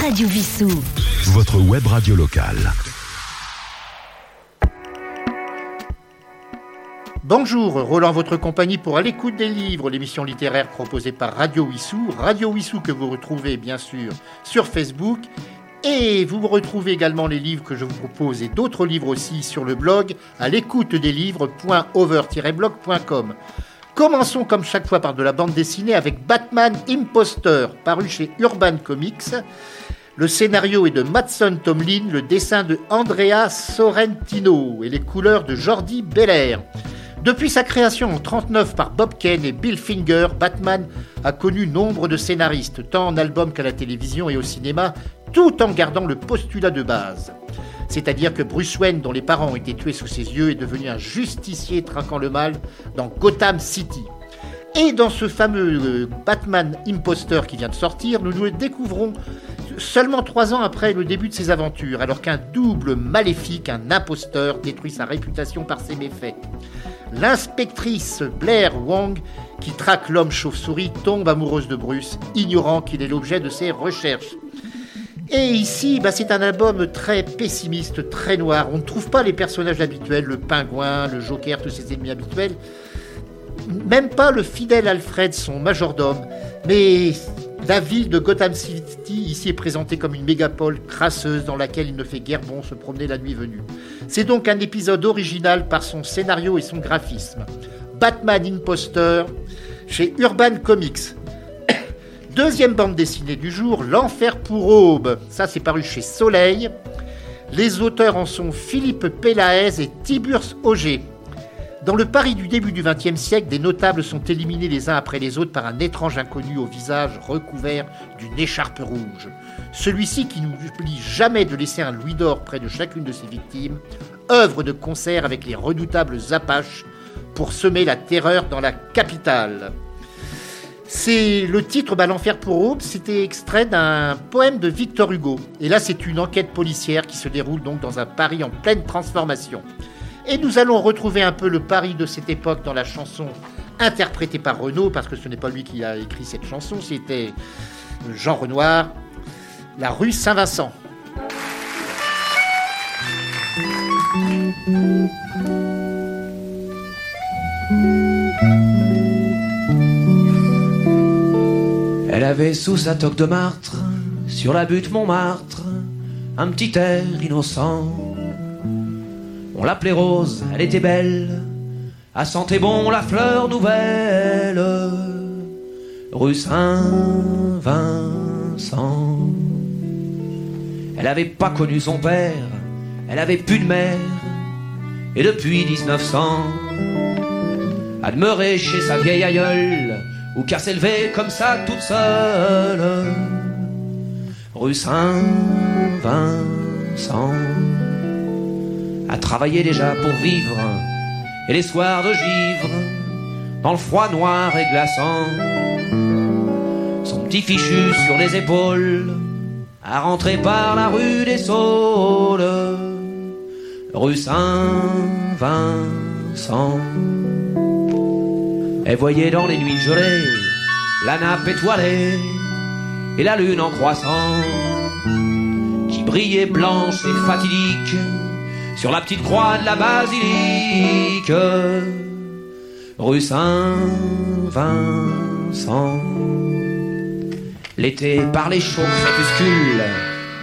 Radio Vissou. Votre web radio locale. Bonjour, Roland, votre compagnie pour À l'écoute des livres, l'émission littéraire proposée par Radio Wissou. Radio Wissou que vous retrouvez bien sûr sur Facebook. Et vous retrouvez également les livres que je vous propose et d'autres livres aussi sur le blog à l'écoute des livres.over-blog.com. Commençons comme chaque fois par de la bande dessinée avec Batman Imposter, paru chez Urban Comics. Le scénario est de Matson Tomlin, le dessin de Andrea Sorrentino et les couleurs de Jordi Belair. Depuis sa création en 1939 par Bob Kane et Bill Finger, Batman a connu nombre de scénaristes, tant en album qu'à la télévision et au cinéma, tout en gardant le postulat de base. C'est-à-dire que Bruce Wayne, dont les parents ont été tués sous ses yeux, est devenu un justicier traquant le mal dans Gotham City. Et dans ce fameux euh, Batman Imposter qui vient de sortir, nous nous le découvrons seulement trois ans après le début de ses aventures, alors qu'un double maléfique, un imposteur, détruit sa réputation par ses méfaits. L'inspectrice Blair Wong, qui traque l'homme chauve-souris, tombe amoureuse de Bruce, ignorant qu'il est l'objet de ses recherches. Et ici, bah, c'est un album très pessimiste, très noir. On ne trouve pas les personnages habituels, le pingouin, le joker, tous ses ennemis habituels. Même pas le fidèle Alfred, son majordome. Mais la ville de Gotham City ici est présentée comme une mégapole crasseuse dans laquelle il ne fait guère bon se promener la nuit venue. C'est donc un épisode original par son scénario et son graphisme. Batman Imposter chez Urban Comics. Deuxième bande dessinée du jour, L'Enfer pour Aube. Ça, c'est paru chez Soleil. Les auteurs en sont Philippe Pélaez et Tiburce Auger. Dans le Paris du début du XXe siècle, des notables sont éliminés les uns après les autres par un étrange inconnu au visage recouvert d'une écharpe rouge. Celui-ci, qui n'oublie jamais de laisser un louis d'or près de chacune de ses victimes, œuvre de concert avec les redoutables Apaches pour semer la terreur dans la capitale. C'est le titre L'enfer pour Aube, c'était extrait d'un poème de Victor Hugo. Et là, c'est une enquête policière qui se déroule donc dans un Paris en pleine transformation. Et nous allons retrouver un peu le Paris de cette époque dans la chanson interprétée par Renaud, parce que ce n'est pas lui qui a écrit cette chanson, c'était Jean Renoir, La rue Saint-Vincent. Elle avait sous sa toque de martre, sur la butte Montmartre, un petit air innocent. On l'appelait Rose, elle était belle, à sentait bon la fleur nouvelle, rue Saint-Vincent. Elle avait pas connu son père, elle avait plus de mère, et depuis 1900, à demeurer chez sa vieille aïeule, ou qu'à s'élever comme ça toute seule. Rue Saint-Vincent. À travailler déjà pour vivre, et les soirs de givre, dans le froid noir et glaçant. Son petit fichu sur les épaules, à rentrer par la rue des Saules. Rue Saint-Vincent. Elle voyait dans les nuits gelées la nappe étoilée et la lune en croissant qui brillait blanche et fatidique sur la petite croix de la basilique. Rue Saint-Vincent. L'été par les chauds crépuscules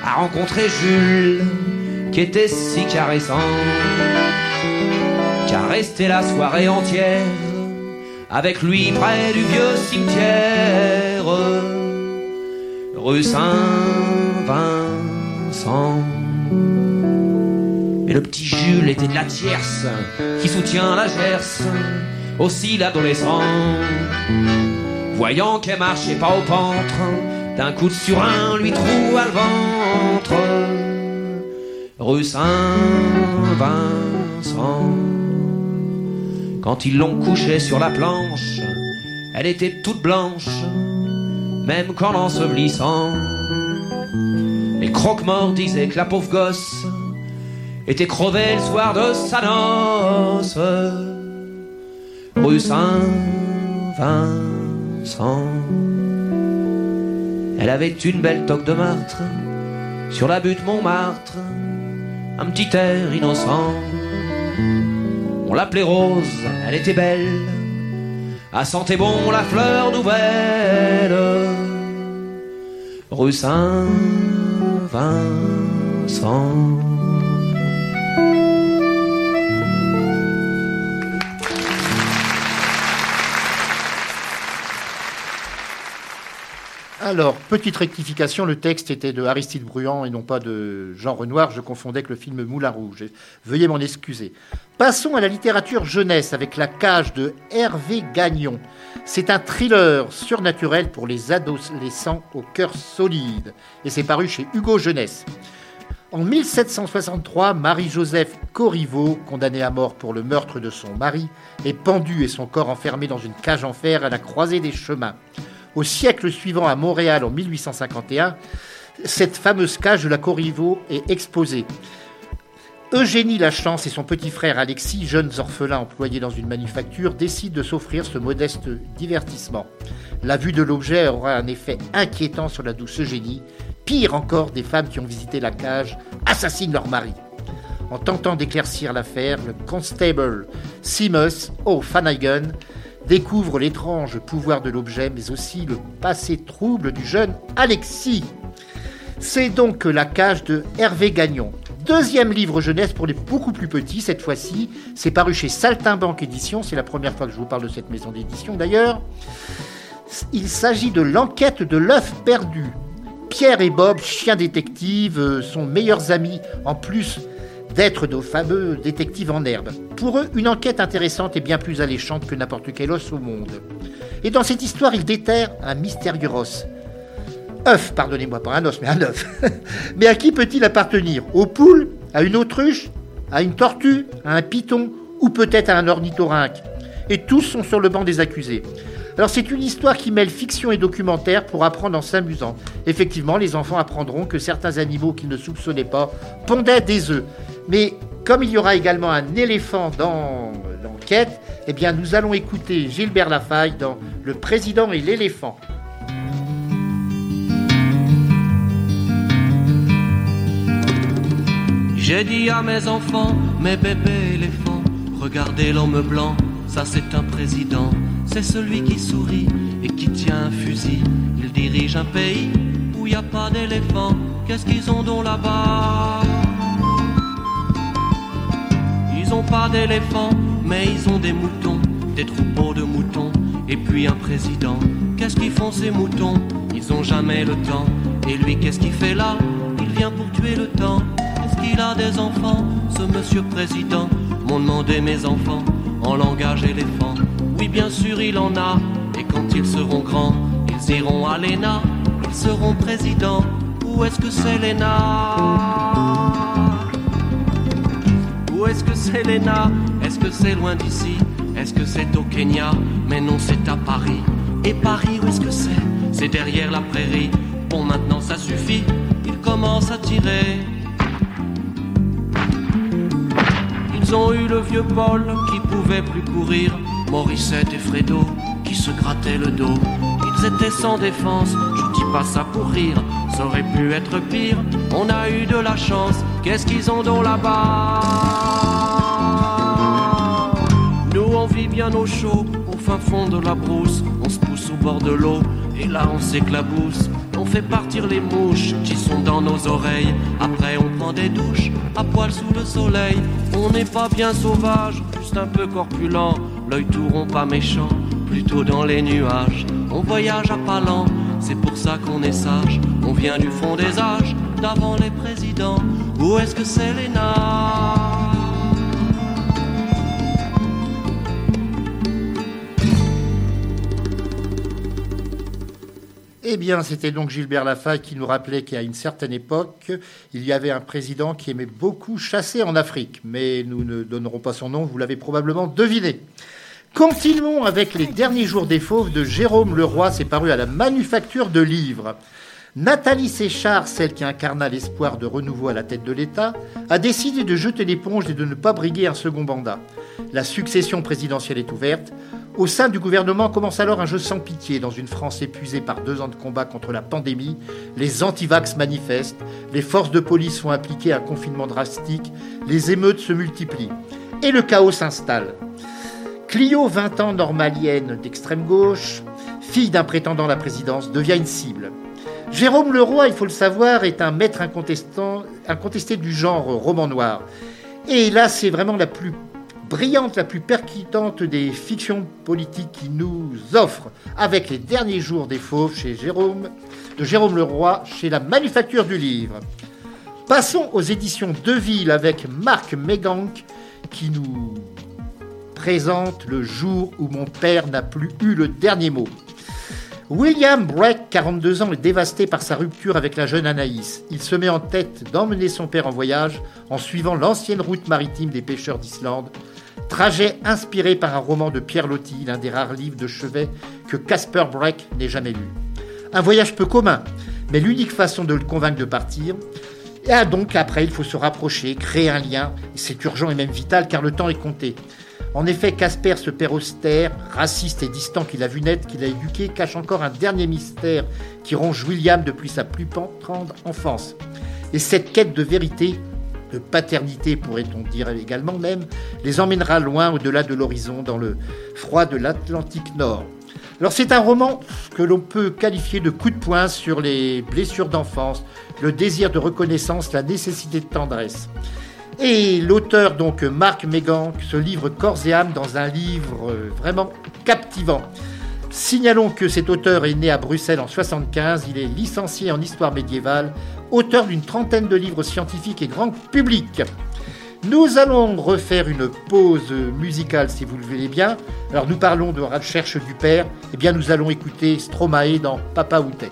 a rencontré Jules qui était si caressant qu'à rester la soirée entière avec lui près du vieux cimetière, rue Saint-Vincent. Et le petit Jules était de la tierce qui soutient la gerce, aussi l'adolescent. Voyant qu'elle marchait pas au pentre, d'un coup de surin lui troua le ventre. Rue Saint-Vincent. Quand ils l'ont couchée sur la planche, elle était toute blanche, même qu'en l'ensevelissant. Les croque-morts disaient que la pauvre gosse était crevée le soir de sa noce. Rue Saint-Vincent. Elle avait une belle toque de martre sur la butte Montmartre, un petit air innocent. L'appelait Rose, elle était belle, à sentait bon la fleur nouvelle. Rue Saint-Vincent. Alors, petite rectification, le texte était de Aristide Bruand et non pas de Jean Renoir. Je confondais avec le film Moulin Rouge. Veuillez m'en excuser. Passons à la littérature jeunesse avec La cage de Hervé Gagnon. C'est un thriller surnaturel pour les adolescents au cœur solide. Et c'est paru chez Hugo Jeunesse. En 1763, Marie-Joseph Corriveau, condamnée à mort pour le meurtre de son mari, est pendue et son corps enfermé dans une cage en fer à la croisée des chemins. Au siècle suivant, à Montréal, en 1851, cette fameuse cage de la Corriveau est exposée. Eugénie Lachance et son petit frère Alexis, jeunes orphelins employés dans une manufacture, décident de s'offrir ce modeste divertissement. La vue de l'objet aura un effet inquiétant sur la douce Eugénie. Pire encore, des femmes qui ont visité la cage assassinent leur mari. En tentant d'éclaircir l'affaire, le constable Seamus O'Fanagan découvre l'étrange pouvoir de l'objet, mais aussi le passé trouble du jeune Alexis. C'est donc la cage de Hervé Gagnon. Deuxième livre jeunesse pour les beaucoup plus petits, cette fois-ci. C'est paru chez Saltimbanque Édition. C'est la première fois que je vous parle de cette maison d'édition d'ailleurs. Il s'agit de l'enquête de l'œuf perdu. Pierre et Bob, chiens détectives, euh, sont meilleurs amis. En plus, d'être de fameux détectives en herbe. Pour eux, une enquête intéressante et bien plus alléchante que n'importe quel os au monde. Et dans cette histoire, ils déterrent un mystérieux os. œuf, pardonnez-moi, pas un os, mais un œuf. mais à qui peut-il appartenir? Aux poules? À une autruche? À une tortue? À un python? Ou peut-être à un ornithorynque? Et tous sont sur le banc des accusés. Alors c'est une histoire qui mêle fiction et documentaire pour apprendre en s'amusant. Effectivement, les enfants apprendront que certains animaux qu'ils ne soupçonnaient pas pondaient des œufs. Mais comme il y aura également un éléphant dans l'enquête, eh bien nous allons écouter Gilbert Lafaille dans Le président et l'éléphant. J'ai dit à mes enfants, mes bébés éléphants, regardez l'homme blanc, ça c'est un président, c'est celui qui sourit et qui tient un fusil. Il dirige un pays où il n'y a pas d'éléphants, qu'est-ce qu'ils ont donc là-bas? Ils ont pas d'éléphants, mais ils ont des moutons, des troupeaux de moutons, et puis un président. Qu'est-ce qu'ils font ces moutons? Ils ont jamais le temps. Et lui, qu'est-ce qu'il fait là? Il vient pour tuer le temps. Est-ce qu'il a des enfants Ce monsieur président? M'ont demandé mes enfants en langage éléphant. Oui, bien sûr, il en a. Et quand ils seront grands, ils iront à l'ENA. Ils seront présidents. Où est-ce que c'est l'ENA? Est-ce que c'est l'ENA? Est-ce que c'est loin d'ici? Est-ce que c'est au Kenya? Mais non, c'est à Paris. Et Paris, où est-ce que c'est? C'est derrière la prairie. Bon, maintenant ça suffit. Il commence à tirer. Ils ont eu le vieux Paul qui pouvait plus courir. Morissette et Fredo qui se grattaient le dos. Ils étaient sans défense, je dis pas ça pour rire, ça aurait pu être pire. On a eu de la chance, qu'est-ce qu'ils ont donc là-bas? Nous on vit bien au chaud, au fin fond de la brousse, on se pousse au bord de l'eau, et là on s'éclabousse. On fait partir les mouches qui sont dans nos oreilles. Après, on prend des douches à poil sous le soleil. On n'est pas bien sauvage, juste un peu corpulent. L'œil tout pas méchant, plutôt dans les nuages. On voyage à pas lent, c'est pour ça qu'on est sage. On vient du fond des âges, d'avant les présidents. Où est-ce que c'est l'ENA Eh bien, c'était donc Gilbert Lafaille qui nous rappelait qu'à une certaine époque, il y avait un président qui aimait beaucoup chasser en Afrique. Mais nous ne donnerons pas son nom, vous l'avez probablement deviné. Continuons avec les derniers jours des fauves de Jérôme Leroy, c'est paru à la Manufacture de Livres. Nathalie Séchard, celle qui incarna l'espoir de renouveau à la tête de l'État, a décidé de jeter l'éponge et de ne pas briguer un second mandat. La succession présidentielle est ouverte. Au sein du gouvernement commence alors un jeu sans pitié. Dans une France épuisée par deux ans de combat contre la pandémie, les antivax manifestent, les forces de police sont impliquées à un confinement drastique, les émeutes se multiplient. Et le chaos s'installe. Clio, 20 ans, normalienne d'extrême gauche, fille d'un prétendant à la présidence, devient une cible. Jérôme Leroy, il faut le savoir, est un maître incontesté du genre roman noir. Et là, c'est vraiment la plus brillante, la plus percutante des fictions politiques qui nous offre, avec les derniers jours des fauves chez Jérôme, de Jérôme Leroy, chez la Manufacture du Livre. Passons aux éditions Deville avec Marc Méganck qui nous présente Le jour où mon père n'a plus eu le dernier mot. William Breck, 42 ans, est dévasté par sa rupture avec la jeune Anaïs. Il se met en tête d'emmener son père en voyage en suivant l'ancienne route maritime des pêcheurs d'Islande. Trajet inspiré par un roman de Pierre Loti, l'un des rares livres de chevet que Casper Breck n'ait jamais lu. Un voyage peu commun, mais l'unique façon de le convaincre de partir. Et donc après, il faut se rapprocher, créer un lien. C'est urgent et même vital car le temps est compté. En effet, Casper, ce père austère, raciste et distant qu'il a vu naître, qu'il a éduqué, cache encore un dernier mystère qui ronge William depuis sa plus tendre enfance. Et cette quête de vérité, de paternité pourrait-on dire également même, les emmènera loin au-delà de l'horizon dans le froid de l'Atlantique Nord. Alors c'est un roman que l'on peut qualifier de coup de poing sur les blessures d'enfance, le désir de reconnaissance, la nécessité de tendresse. Et l'auteur, donc Marc Mégan, se livre corps et âme dans un livre euh, vraiment captivant. Signalons que cet auteur est né à Bruxelles en 75, il est licencié en histoire médiévale, auteur d'une trentaine de livres scientifiques et grand public. Nous allons refaire une pause musicale si vous le voulez bien. Alors nous parlons de recherche du père, eh bien nous allons écouter Stromae dans Papa Outet.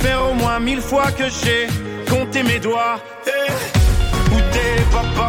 faire au moins mille fois que j'ai compté mes doigts. Hey. Où papa,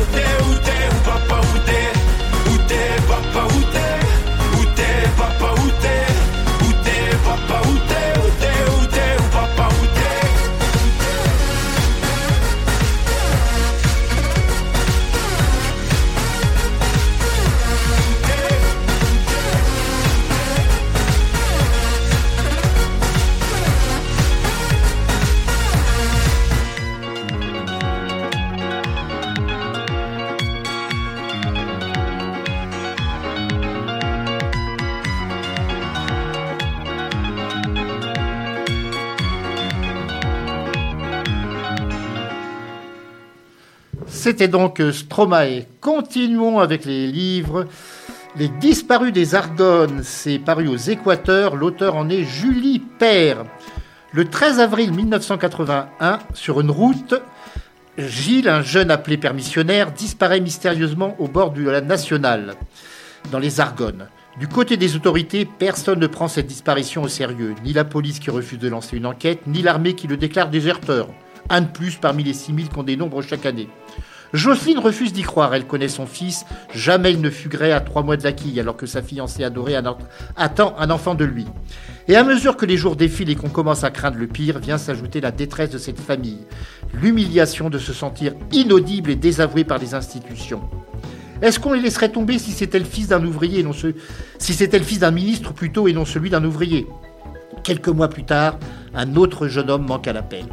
C'était donc euh, Stromae. Continuons avec les livres. Les disparus des Argonnes, c'est paru aux Équateurs. L'auteur en est Julie Père. Le 13 avril 1981, sur une route, Gilles, un jeune appelé permissionnaire, disparaît mystérieusement au bord de la nationale, dans les Argonnes. Du côté des autorités, personne ne prend cette disparition au sérieux. Ni la police qui refuse de lancer une enquête, ni l'armée qui le déclare déserteur. Un de plus parmi les 6000 qu'on dénombre chaque année. Jocelyne refuse d'y croire, elle connaît son fils, jamais il ne fuguerait à trois mois de la quille, alors que sa fiancée adorée attend un enfant de lui. Et à mesure que les jours défilent et qu'on commence à craindre le pire, vient s'ajouter la détresse de cette famille, l'humiliation de se sentir inaudible et désavoué par les institutions. Est-ce qu'on les laisserait tomber si c'était le fils d'un ouvrier et non ce... si c'était le fils d'un ministre plutôt et non celui d'un ouvrier? Quelques mois plus tard, un autre jeune homme manque à l'appel.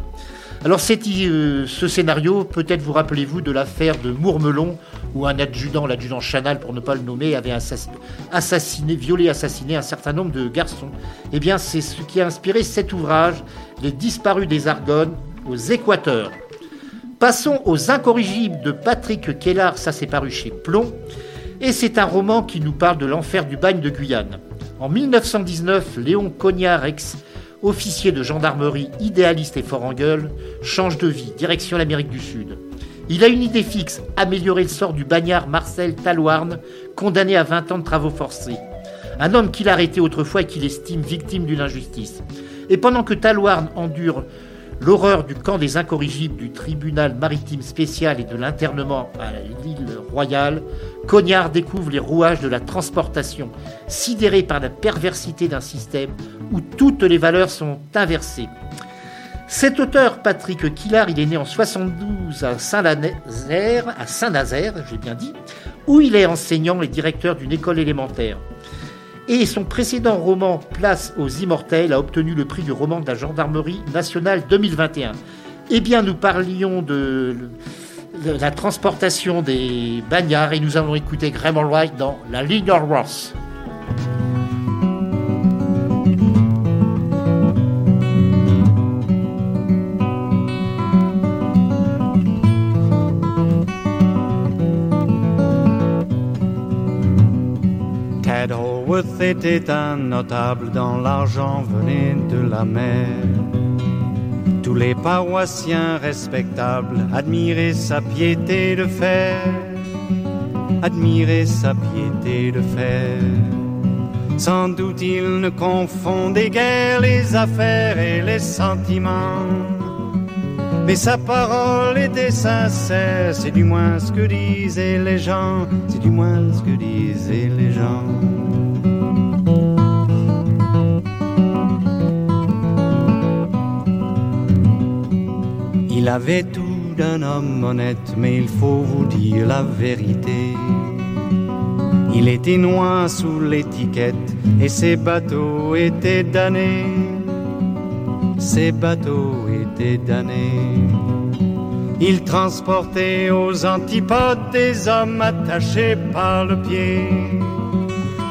Alors euh, ce scénario, peut-être vous rappelez-vous de l'affaire de Mourmelon, où un adjudant, l'adjudant Chanal pour ne pas le nommer, avait assassiné, violé, assassiné un certain nombre de garçons. Eh bien c'est ce qui a inspiré cet ouvrage, Les disparus des Argonnes, aux Équateurs. Passons aux Incorrigibles de Patrick Kellard, ça s'est paru chez Plomb, et c'est un roman qui nous parle de l'enfer du bagne de Guyane. En 1919, Léon Cognard-Ex officier de gendarmerie idéaliste et fort en gueule, change de vie, direction l'Amérique du Sud. Il a une idée fixe, améliorer le sort du bagnard Marcel Talouarn, condamné à 20 ans de travaux forcés. Un homme qu'il a arrêté autrefois et qu'il estime victime d'une injustice. Et pendant que Talouarn endure l'horreur du camp des incorrigibles du tribunal maritime spécial et de l'internement à l'île royale, Cognard découvre les rouages de la transportation, sidéré par la perversité d'un système où toutes les valeurs sont inversées. Cet auteur, Patrick Quillard, il est né en 72 à Saint-Nazaire, à Saint-Nazaire, j'ai bien dit, où il est enseignant et directeur d'une école élémentaire. Et son précédent roman Place aux Immortels a obtenu le prix du roman de la Gendarmerie nationale 2021. Eh bien, nous parlions de la transportation des bagnards et nous allons écouter Graham Wright dans La Ligne Ross. Ted Holworth était un notable dans l'argent venait de la mer. Tous les paroissiens respectables admiraient sa piété de fer, admiraient sa piété de fer. Sans doute il ne confondait guère les affaires et les sentiments. Mais sa parole était sincère, c'est du moins ce que disaient les gens, c'est du moins ce que disaient les gens. Il avait tout d'un homme honnête, mais il faut vous dire la vérité. Il était noir sous l'étiquette et ses bateaux étaient damnés. Ses bateaux étaient damnés. Il transportait aux antipodes des hommes attachés par le pied.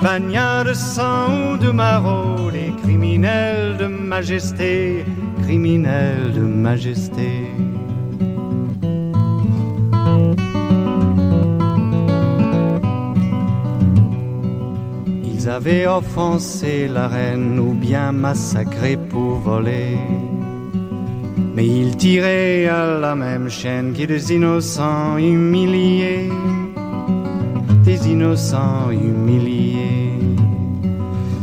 Bagnards de sang ou de maraude, les criminels de majesté, de majesté. Ils avaient offensé la reine ou bien massacré pour voler. Mais ils tiraient à la même chaîne que des innocents humiliés. des innocents humiliés.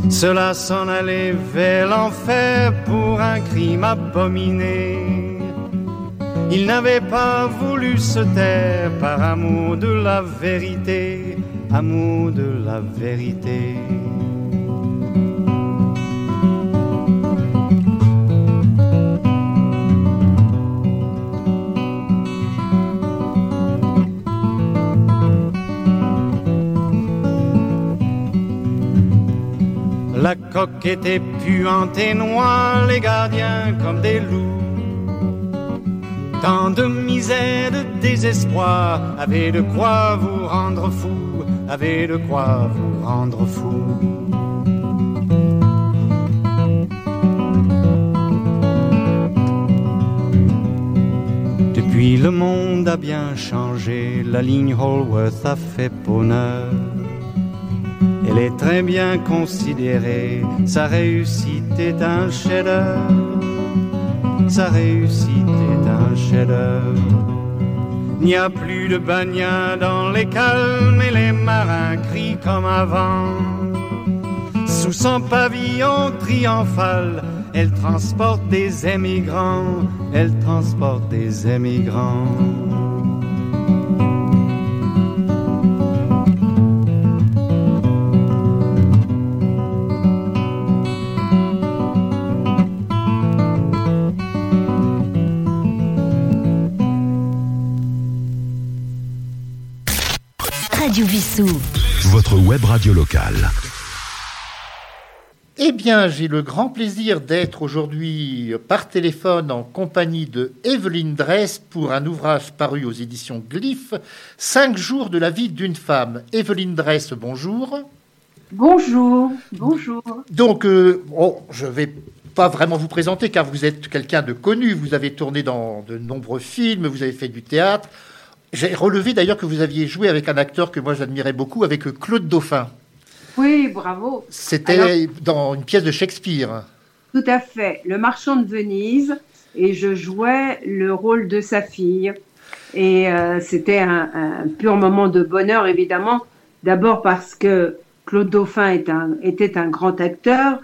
Cela s'en allait vers l'enfer pour un crime abominé. Il n'avait pas voulu se taire par amour de la vérité, amour de la vérité. La coque était puante et noire, les gardiens comme des loups. Tant de misère, de désespoir, avait de quoi vous rendre fou, avait de quoi vous rendre fou. Depuis le monde a bien changé, la ligne Holworth a fait bonheur. Elle est très bien considérée, sa réussite est un chef-d'œuvre. Sa réussite est un chef-d'œuvre. N'y a plus de bagnats dans les calmes et les marins crient comme avant. Sous son pavillon triomphal, elle transporte des émigrants, elle transporte des émigrants. Web radio locale. Eh bien, j'ai le grand plaisir d'être aujourd'hui par téléphone en compagnie de Evelyne Dress pour un ouvrage paru aux éditions Glyph, Cinq jours de la vie d'une femme. Evelyne Dress, bonjour. Bonjour, bonjour. Donc, euh, oh, je vais pas vraiment vous présenter car vous êtes quelqu'un de connu. Vous avez tourné dans de nombreux films, vous avez fait du théâtre. J'ai relevé d'ailleurs que vous aviez joué avec un acteur que moi j'admirais beaucoup, avec Claude Dauphin. Oui, bravo. C'était dans une pièce de Shakespeare. Tout à fait, le marchand de Venise, et je jouais le rôle de sa fille. Et euh, c'était un, un pur moment de bonheur, évidemment. D'abord parce que Claude Dauphin est un- était un grand acteur.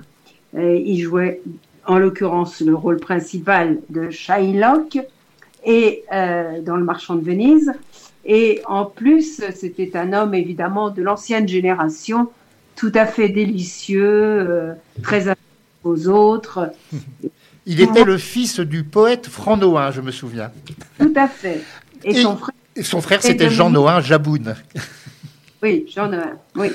Et il jouait, en l'occurrence, le rôle principal de Shylock et euh, dans le marchand de Venise. Et en plus, c'était un homme évidemment de l'ancienne génération, tout à fait délicieux, euh, très attentif aux autres. Il était le fils du poète Franc Nohain, je me souviens. Tout à fait. Et, Et- son frère, son frère, c'était. Jean Nohain Jaboun. oui, Jean Noël, oui.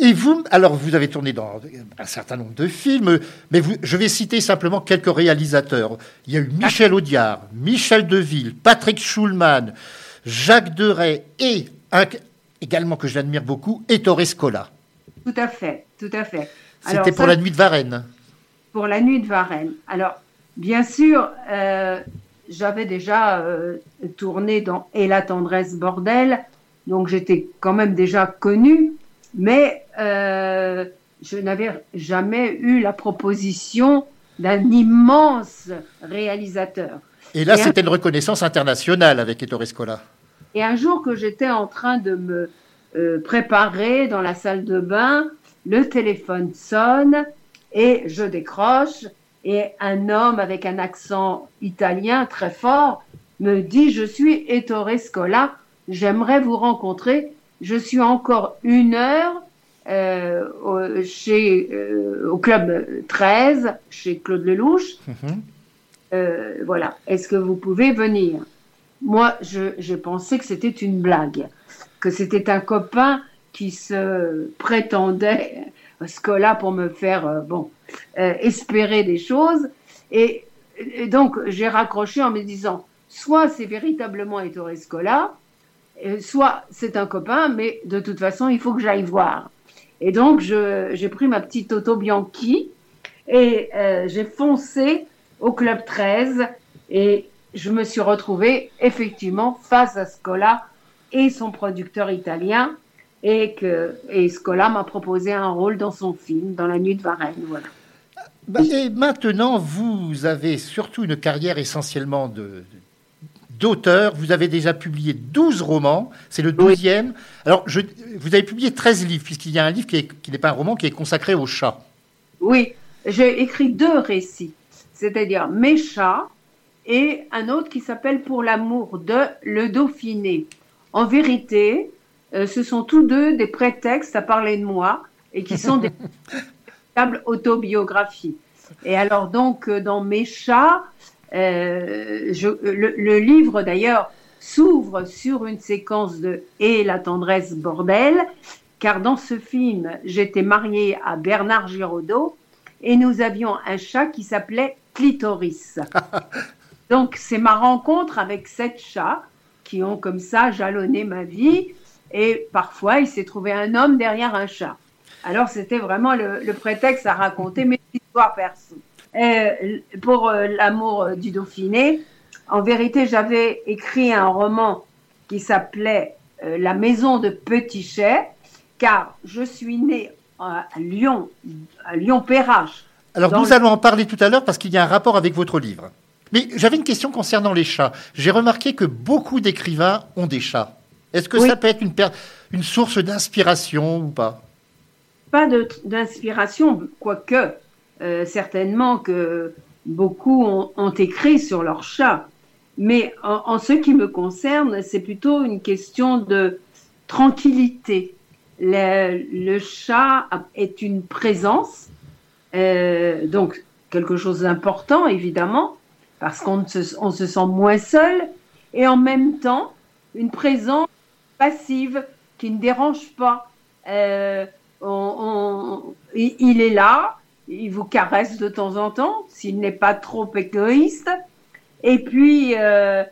Et vous, alors vous avez tourné dans un certain nombre de films, mais vous, je vais citer simplement quelques réalisateurs. Il y a eu Michel Audiard, Michel Deville, Patrick Schulman, Jacques Deray et un, également que j'admire beaucoup, Ettore Scola. Tout à fait, tout à fait. C'était pour ça, la nuit de Varennes. pour la nuit de Varennes. Alors, bien sûr, euh, j'avais déjà euh, tourné dans Et la tendresse bordel, donc j'étais quand même déjà connue, mais euh, je n'avais jamais eu la proposition d'un immense réalisateur. Et là, un- c'était une reconnaissance internationale avec Ettore Scola. Et un jour que j'étais en train de me euh, préparer dans la salle de bain, le téléphone sonne et je décroche et un homme avec un accent italien très fort me dit je suis Ettore Scola, j'aimerais vous rencontrer. Je suis encore une heure euh, au, chez, euh, au club 13 chez Claude Lelouch. Mhm. Euh, voilà, est-ce que vous pouvez venir? Moi, je, je pensais que c'était une blague, que c'était un copain qui se prétendait Scola pour me faire bon espérer des choses. Et, et donc, j'ai raccroché en me disant soit c'est véritablement Ettore Scola, soit c'est un copain, mais de toute façon, il faut que j'aille voir. Et donc, j'ai pris ma petite auto Bianchi et euh, j'ai foncé au club 13 et je me suis retrouvée effectivement face à Scola et son producteur italien et que et Scola m'a proposé un rôle dans son film dans la nuit de Varennes voilà. Bah, Et maintenant, vous avez surtout une carrière essentiellement de d'auteur. Vous avez déjà publié 12 romans, c'est le 12e. Alors, je, vous avez publié 13 livres, puisqu'il y a un livre qui n'est pas un roman, qui est consacré aux chats. Oui, j'ai écrit deux récits, c'est-à-dire Mes chats et un autre qui s'appelle Pour l'amour de Le Dauphiné. En vérité, euh, ce sont tous deux des prétextes à parler de moi et qui sont des autobiographies. Et alors donc, euh, dans Mes chats, euh, je, le, le, livre d'ailleurs s'ouvre sur une séquence de Et la tendresse bordel, car dans ce film, j'étais mariée à Bernard Giraudot et nous avions un chat qui s'appelait Clitoris. Donc c'est ma rencontre avec sept chats qui ont comme ça jalonné ma vie et parfois il s'est trouvé un homme derrière un chat. Alors c'était vraiment le, le, prétexte à raconter mes histoires perso. Et pour euh, l'amour du Dauphiné, en vérité j'avais écrit un roman qui s'appelait euh, La maison de Petitchet car je suis née à Lyon, à Lyon-Perrache. Alors nous allons en parler tout à l'heure parce qu'il y a un rapport avec votre livre. Mais j'avais une question concernant les chats. J'ai remarqué que beaucoup d'écrivains ont des chats. Est-ce que ça peut être une, une source d'inspiration ou pas? Pas d'inspiration, quoique euh, certainement que beaucoup ont, écrit sur leurs chats. Mais en, ce qui me concerne, c'est plutôt une question de tranquillité. Le, chat est une présence, euh, donc quelque chose d'important évidemment, parce qu'on se, sent moins seul, et en même temps une présence passive qui ne dérange pas. Euh, il est là, il vous caresse de temps en temps, s'il n'est pas trop égoïste. Et puis, euh,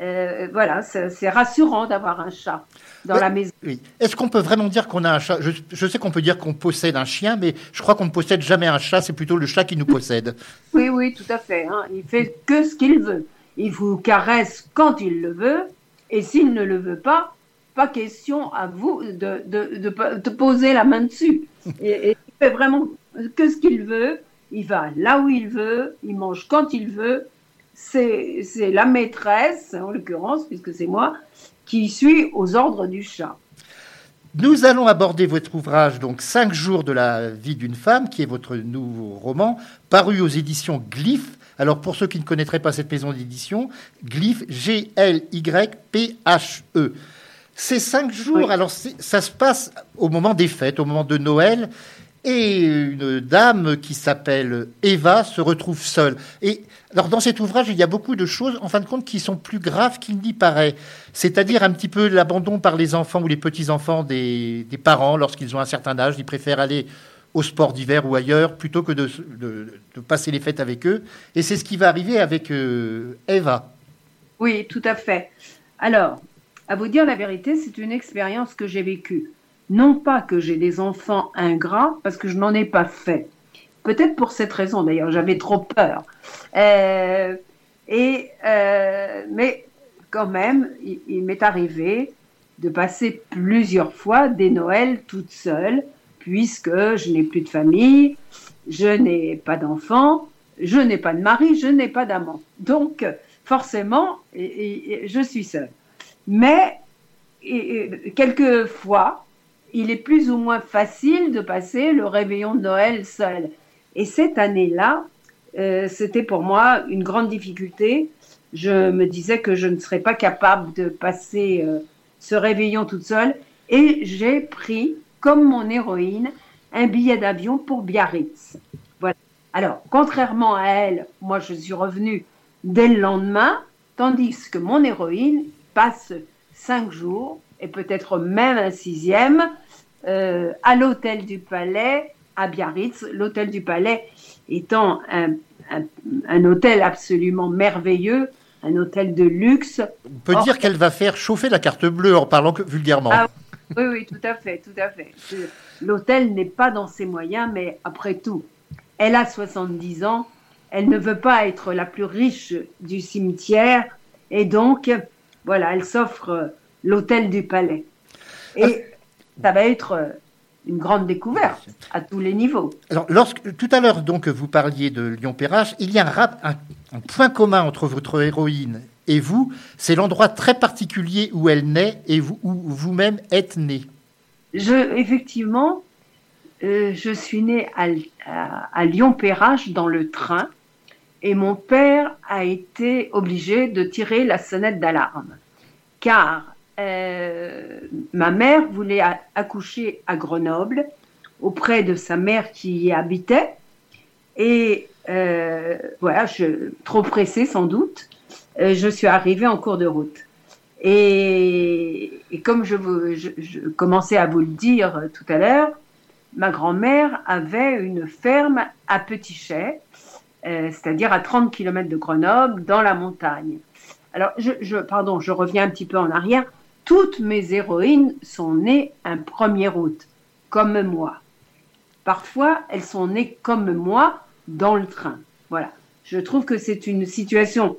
euh, voilà, c'est rassurant d'avoir un chat dans la maison. Oui. Est-ce qu'on peut vraiment dire qu'on a un chat? Je, je, sais qu'on peut dire qu'on possède un chien, mais je crois qu'on ne possède jamais un chat, c'est plutôt le chat qui nous possède. oui, oui, tout à fait. Hein. Il fait que ce qu'il veut. Il vous caresse quand il le veut, et s'il ne le veut pas, pas question à vous de, de, de, de poser la main dessus. Et, et, il fait vraiment que ce qu'il veut, il va là où il veut, il mange quand il veut. C'est la maîtresse, en l'occurrence, puisque c'est moi, qui suit aux ordres du chat. Nous allons aborder votre ouvrage, donc Cinq jours de la vie d'une femme, qui est votre nouveau roman, paru aux éditions Glyph. Alors, pour ceux qui ne connaîtraient pas cette maison d'édition, Glyph, G-L-Y-P-H-E. Ces cinq jours, oui. alors ça se passe au moment des fêtes, au moment de Noël, et une dame qui s'appelle Eva se retrouve seule. Et alors dans cet ouvrage, il y a beaucoup de choses, en fin de compte, qui sont plus graves qu'il n'y paraît. C'est-à-dire un petit peu l'abandon par les enfants ou les petits-enfants des, parents lorsqu'ils ont un certain âge. Ils préfèrent aller au sport d'hiver ou ailleurs plutôt que de, passer les fêtes avec eux. Et c'est ce qui va arriver avec euh, Eva. Oui, tout à fait. Alors, à vous dire la vérité, c'est une expérience que j'ai vécue. Non pas que j'ai des enfants ingrats, parce que je n'en ai pas fait. Peut-être pour cette raison, d'ailleurs, j'avais trop peur. Euh, et, euh, mais quand même, il, m'est arrivé de passer plusieurs fois des Noëls toute seule, puisque je n'ai plus de famille, je n'ai pas d'enfants, je n'ai pas de mari, je n'ai pas d'amant. Donc, forcément, et, et, je suis seule. Mais quelquefois, il est plus ou moins facile de passer le réveillon de Noël seul. Et cette année-là, euh, c'était pour moi une grande difficulté. Je me disais que je ne serais pas capable de passer euh, ce réveillon toute seule. Et j'ai pris, comme mon héroïne, un billet d'avion pour Biarritz. Voilà. Alors, contrairement à elle, moi, je suis revenue dès le lendemain, tandis que mon héroïne passe cinq jours et peut-être même un sixième euh, à l'hôtel du Palais à Biarritz. L'hôtel du Palais étant un, un, un, hôtel absolument merveilleux, un hôtel de luxe. On peut Or, dire qu'elle va faire chauffer la carte bleue en parlant vulgairement. Ah, oui, oui, tout à fait, tout à fait. L'hôtel n'est pas dans ses moyens, mais après tout, elle a 70 ans, elle ne veut pas être la plus riche du cimetière, et donc, voilà, elle s'offre l'hôtel du palais. Et ça va être une grande découverte à tous les niveaux. Alors, lorsque, tout à l'heure, donc, vous parliez de Lyon Perrache, il y a un, rap, un, un, point commun entre votre héroïne et vous, c'est l'endroit très particulier où elle naît et où vous-même êtes né. Je, effectivement, euh, je suis née à, Lyon-Perrache dans le train et mon père a été obligé de tirer la sonnette d'alarme car euh, ma mère voulait accoucher à Grenoble auprès de sa mère qui y habitait et euh, voilà, trop pressée sans doute, je suis arrivée en cours de route. Et, comme je, commençais à vous le dire tout à l'heure, ma grand-mère avait une ferme à Petit-Chay, euh, c'est-à-dire à 30 km de Grenoble, dans la montagne. Alors, je, pardon, je reviens un petit peu en arrière. Toutes mes héroïnes sont nées un 1er août, comme moi. Parfois, elles sont nées comme moi dans le train. Voilà. Je trouve que c'est une situation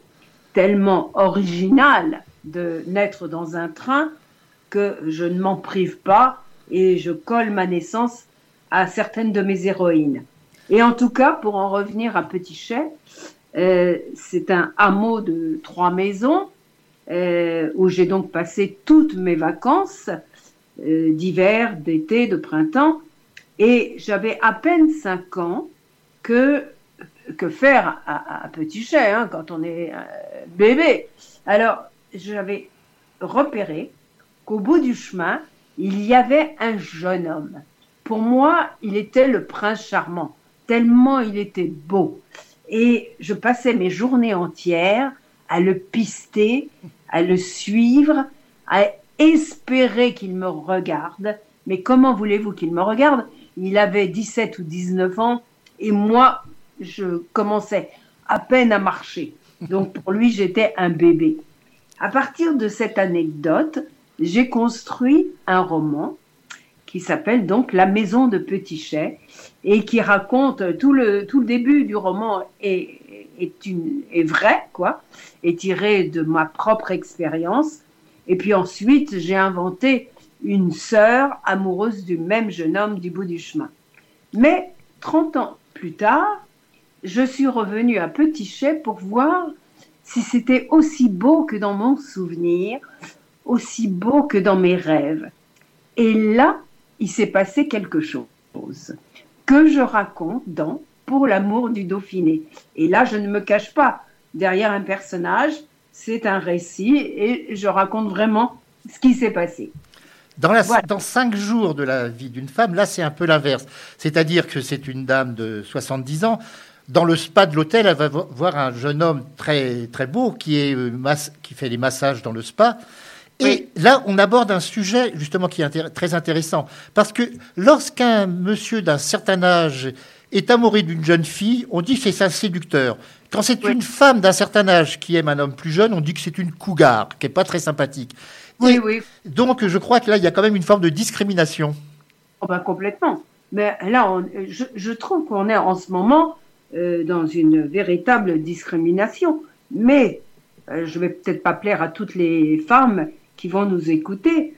tellement originale de naître dans un train que je ne m'en prive pas et je colle ma naissance à certaines de mes héroïnes. Et en tout cas, pour en revenir à Petit Chay, euh, c'est un hameau de trois maisons euh, où j'ai donc passé toutes mes vacances euh, d'hiver, d'été, de printemps. Et j'avais à peine cinq ans que, que faire à, Petit Chay hein, quand on est bébé. Alors, j'avais repéré qu'au bout du chemin, il y avait un jeune homme pour moi, il était le prince charmant, tellement il était beau. Et je passais mes journées entières à le pister, à le suivre, à espérer qu'il me regarde. Mais comment voulez-vous qu'il me regarde? Il avait 17 ou 19 ans et moi, je commençais à peine à marcher. Donc pour lui, j'étais un bébé. À partir de cette anecdote, j'ai construit un roman qui s'appelle donc La Maison de Petit Chay et qui raconte tout le, tout le début du roman est, est, vrai, quoi, est tiré de ma propre expérience. Et puis ensuite, j'ai inventé une sœur amoureuse du même jeune homme du bout du chemin. Mais 30 ans plus tard, je suis revenue à Petit Chay pour voir si c'était aussi beau que dans mon souvenir, aussi beau que dans mes rêves. Et là, il s'est passé quelque chose que je raconte dans Pour l'amour du Dauphiné. Et là, je ne me cache pas derrière un personnage, c'est un récit et je raconte vraiment ce qui s'est passé. Dans, la, dans, cinq jours de la vie d'une femme, là, c'est un peu l'inverse. C'est-à-dire que c'est une dame de 70 ans. Dans le spa de l'hôtel, elle va voir un jeune homme très, très beau qui, est, euh, qui fait des massages dans le spa. Et là, on aborde un sujet justement qui est très intéressant. Parce que lorsqu'un monsieur d'un certain âge est amoureux d'une jeune fille, on dit que c'est un séducteur. Quand c'est une femme d'un certain âge qui aime un homme plus jeune, on dit que c'est une cougar, qui n'est pas très sympathique. Oui, oui. Donc, je crois que là, il y a quand même une forme de discrimination. Oh ben, complètement. Mais là, je, trouve qu'on est en ce moment euh, dans une véritable discrimination. Mais euh, je vais peut-être pas plaire à toutes les femmes qui vont nous écouter,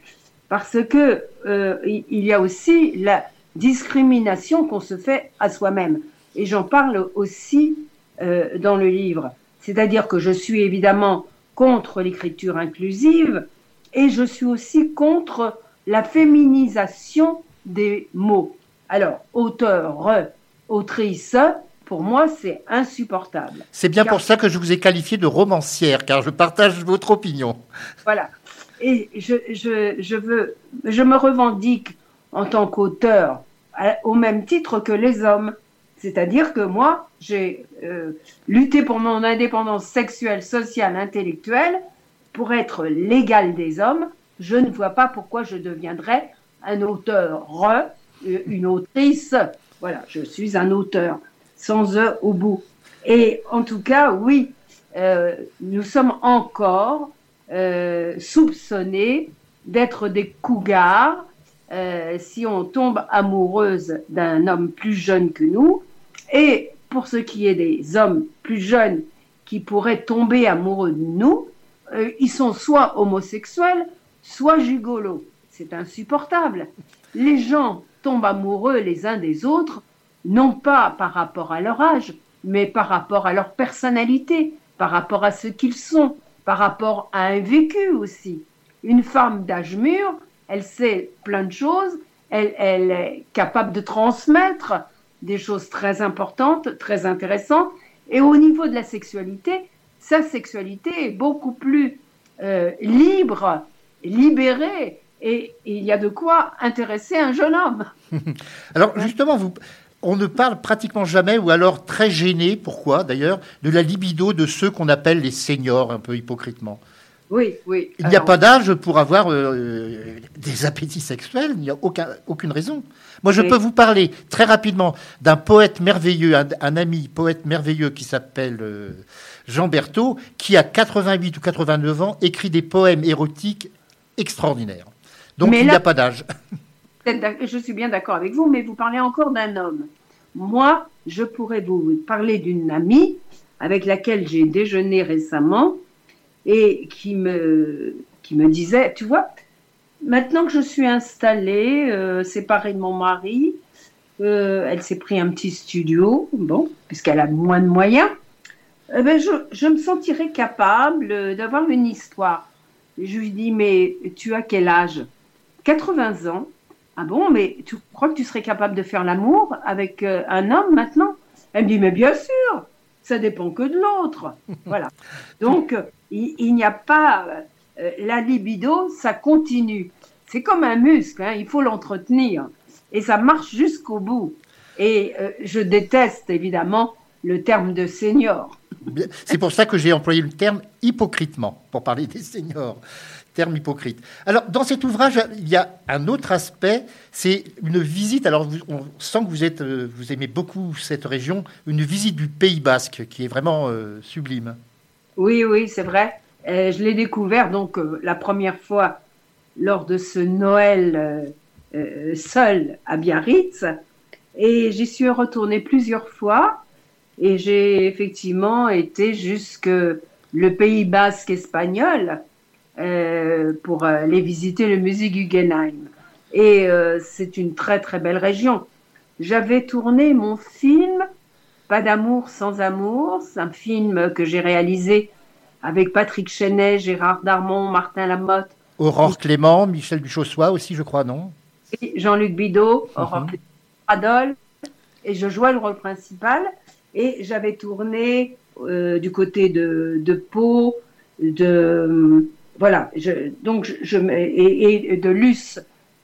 parce que euh, il y a aussi la discrimination qu'on se fait à soi-même. Et j'en parle aussi euh, dans le livre. C'est-à-dire que je suis évidemment contre l'écriture inclusive et je suis aussi contre la féminisation des mots. Alors, auteur, autrice, pour moi, c'est insupportable. C'est bien pour ça que je vous ai qualifié de romancière, car je partage votre opinion. Voilà et je, je, je, veux, je me revendique en tant qu'auteur au même titre que les hommes. C'est-à-dire que moi, j'ai euh, lutté pour mon indépendance sexuelle, sociale, intellectuelle, pour être l'égal des hommes. Je ne vois pas pourquoi je deviendrais un auteur, euh, une autrice. Voilà, je suis un auteur, sans E au bout. Et en tout cas, oui, euh, nous sommes encore soupçonnés d'être des cougars euh, si on tombe amoureuse d'un homme plus jeune que nous. Et pour ce qui est des hommes plus jeunes qui pourraient tomber amoureux de nous, euh, ils sont soit homosexuels, soit gigolos. C'est insupportable. Les gens tombent amoureux les uns des autres, non pas par rapport à leur âge, mais par rapport à leur personnalité, par rapport à ce qu'ils sont, par rapport à un vécu aussi. Une femme d'âge mûr, elle sait plein de choses, elle, est capable de transmettre des choses très importantes, très intéressantes. Et au niveau de la sexualité, sa sexualité est beaucoup plus euh, libre, libérée, et, il y a de quoi intéresser un jeune homme. alors justement, on ne parle pratiquement jamais, ou alors très gêné, pourquoi d'ailleurs, de la libido de ceux qu'on appelle les seniors, un peu hypocritement? Oui, oui. Il n'y a pas d'âge pour avoir euh, des appétits sexuels, il n'y a aucun, aucune raison. Moi, je peux vous parler très rapidement d'un poète merveilleux, un, ami poète merveilleux qui s'appelle euh, Jean Berthaud, qui a 88 ou 89 ans, écrit des poèmes érotiques extraordinaires. Donc, il n'y a pas d'âge. Je suis bien d'accord avec vous, mais vous parlez encore d'un homme. Moi, je pourrais vous parler d'une amie avec laquelle j'ai déjeuné récemment et qui me, qui me disait, tu vois, maintenant que je suis installée, euh, séparée de mon mari, euh, elle s'est pris un petit studio, bon, puisqu'elle a moins de moyens, eh ben je, je, me sentirais capable d'avoir une histoire. je lui dis, mais tu as quel âge? 80 ans. Ah bon, mais tu crois que tu serais capable de faire l'amour avec euh, un homme maintenant? Elle me dit, mais bien sûr, ça dépend que de l'autre. Voilà. Donc, il, n'y a pas euh, la libido, ça continue. C'est comme un muscle, hein, il faut l'entretenir. Et ça marche jusqu'au bout. Et euh, je déteste évidemment le terme de senior. C'est pour ça que j'ai employé le terme hypocritement, pour parler des seniors. Terme hypocrite. Alors, dans cet ouvrage, il y a un autre aspect, c'est une visite. Alors, on sent que vous, êtes, euh, vous aimez beaucoup cette région, une visite du Pays Basque, qui est vraiment sublime. Oui, oui, c'est vrai. Euh, je l'ai découvert donc euh, la première fois lors de ce Noël euh, seul à Biarritz. Et j'y suis retournée plusieurs fois. Et j'ai effectivement été jusque le Pays basque espagnol pour aller visiter le musée Guggenheim. Et c'est une très très belle région. J'avais tourné mon film pas d'amour sans amour, c'est un film que j'ai réalisé avec Patrick Chenet, Gérard Darmon, Martin Lamotte. Aurore Clément, Michel Duchossois aussi, je crois, non? Jean-Luc Bidot, mhm. Aurore Clément, Adolphe, et je jouais le rôle principal. Et j'avais tourné euh, du côté de, de Pau, de voilà, je, donc je, et, et, de Luce,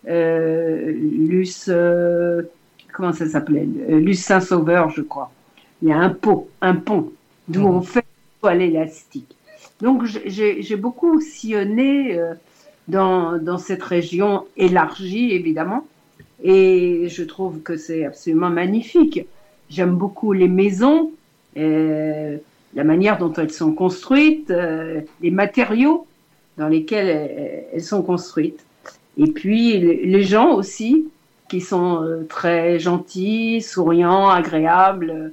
euh, Luce, euh, comment ça s'appelait? Luce Saint-Sauveur, je crois il y a un pont, un pont, d'où mhm. on fait l'élastique. Donc j'ai beaucoup sillonné euh, dans, dans, cette région élargie, évidemment, et je trouve que c'est absolument magnifique. J'aime beaucoup les maisons, euh, la manière dont elles sont construites, euh, les matériaux dans lesquels elles, sont construites. Et puis les gens aussi, qui sont très gentils, souriants, agréables.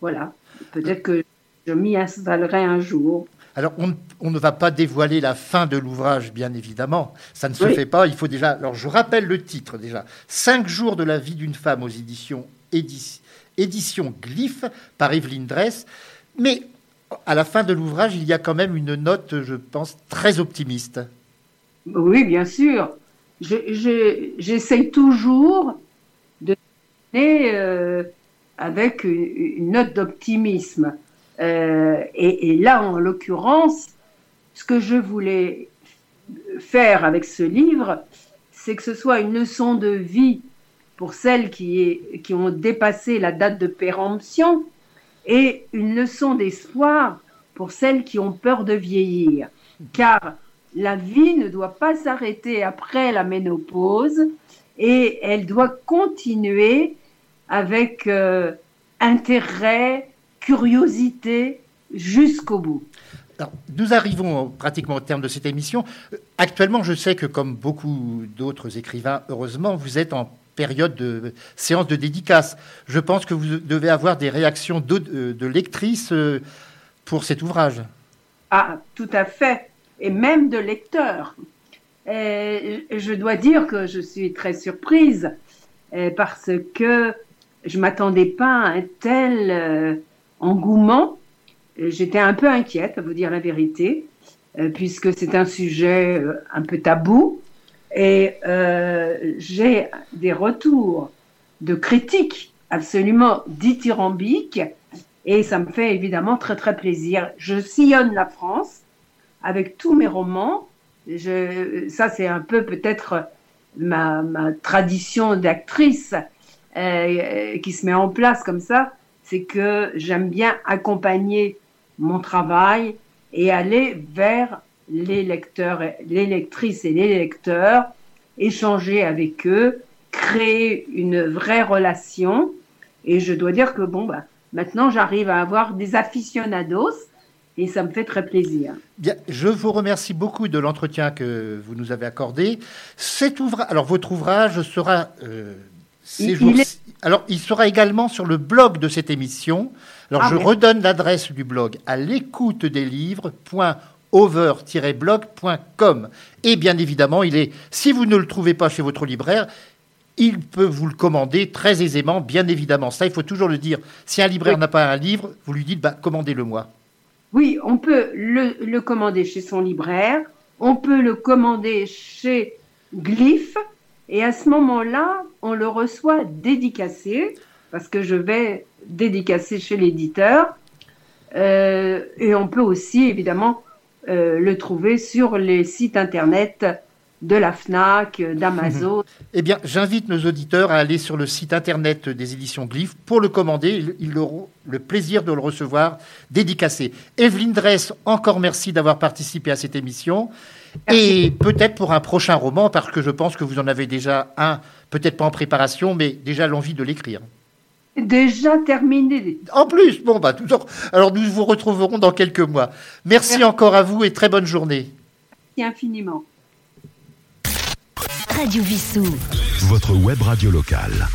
Voilà. Peut-être que je m'y installerai un jour. Alors, on, ne va pas dévoiler la fin de l'ouvrage, bien évidemment. Ça ne se fait pas. Il faut déjà. Alors, je rappelle le titre déjà. Cinq jours de la vie d'une femme aux éditions édition Glyph par Evelyne Dress. Mais à la fin de l'ouvrage, il y a quand même une note, je pense, très optimiste. Oui, bien sûr. J'essaye toujours de euh, avec une, note d'optimisme. Euh, et, là, en l'occurrence, ce que je voulais faire avec ce livre, c'est que ce soit une leçon de vie pour celles qui, ont dépassé la date de péremption et une leçon d'espoir pour celles qui ont peur de vieillir. Car la vie ne doit pas s'arrêter après la ménopause et elle doit continuer avec euh, intérêt, curiosité jusqu'au bout. nous arrivons pratiquement au terme de cette émission. Actuellement, je sais que comme beaucoup d'autres écrivains, heureusement, vous êtes en période de séance de dédicace. Je pense que vous devez avoir des réactions de, de lectrices euh, pour cet ouvrage. Ah, tout à fait. Et même de lecteurs. Je dois dire que je suis très surprise euh, parce que je m'attendais pas à un tel euh, engouement. J'étais un peu inquiète, à vous dire la vérité. puisque c'est un sujet un peu tabou. Et j'ai des retours de critiques absolument dithyrambiques et ça me fait évidemment très très plaisir. Je sillonne la France avec tous mes romans. Je, ça, c'est un peu peut-être ma, ma, tradition d'actrice euh, qui se met en place comme ça. C'est que j'aime bien accompagner mon travail et aller vers les lecteurs, les lectrices et les lecteurs, échanger avec eux, créer une vraie relation. Et je dois dire que bon, bah, maintenant j'arrive à avoir des aficionados et ça me fait très plaisir. Bien, je vous remercie beaucoup de l'entretien que vous nous avez accordé. Cet ouvrage, alors votre ouvrage sera euh, ces alors il sera également sur le blog de cette émission. Alors ah, je redonne l'adresse du blog à l'écoute des livres.over-blog.com. Et bien évidemment, il est, si vous ne le trouvez pas chez votre libraire, il peut vous le commander très aisément, bien évidemment. Ça, il faut toujours le dire. Si un libraire n'a pas un livre, vous lui dites, bah, commandez-le moi. Oui, on peut le, commander chez son libraire, on peut le commander chez Glyph, et à ce moment-là, on le reçoit dédicacé, parce que je vais dédicacer chez l'éditeur. Euh, et on peut aussi, évidemment, euh, le trouver sur les sites internet de la FNAC, d'Amazon. eh bien, j'invite nos auditeurs à aller sur le site internet des éditions Glyph pour le commander. Ils, auront le plaisir de le recevoir dédicacé. Evelyne Dress, encore merci d'avoir participé à cette émission. Et peut-être pour un prochain roman, parce que je pense que vous en avez déjà un, peut-être pas en préparation, mais déjà l'envie de l'écrire. Déjà terminé. En plus, bon, bah, toujours. Alors nous vous retrouverons dans quelques mois. Merci, Merci. encore à vous et très bonne journée. Merci infiniment. Radio Vissou. Votre web radio locale.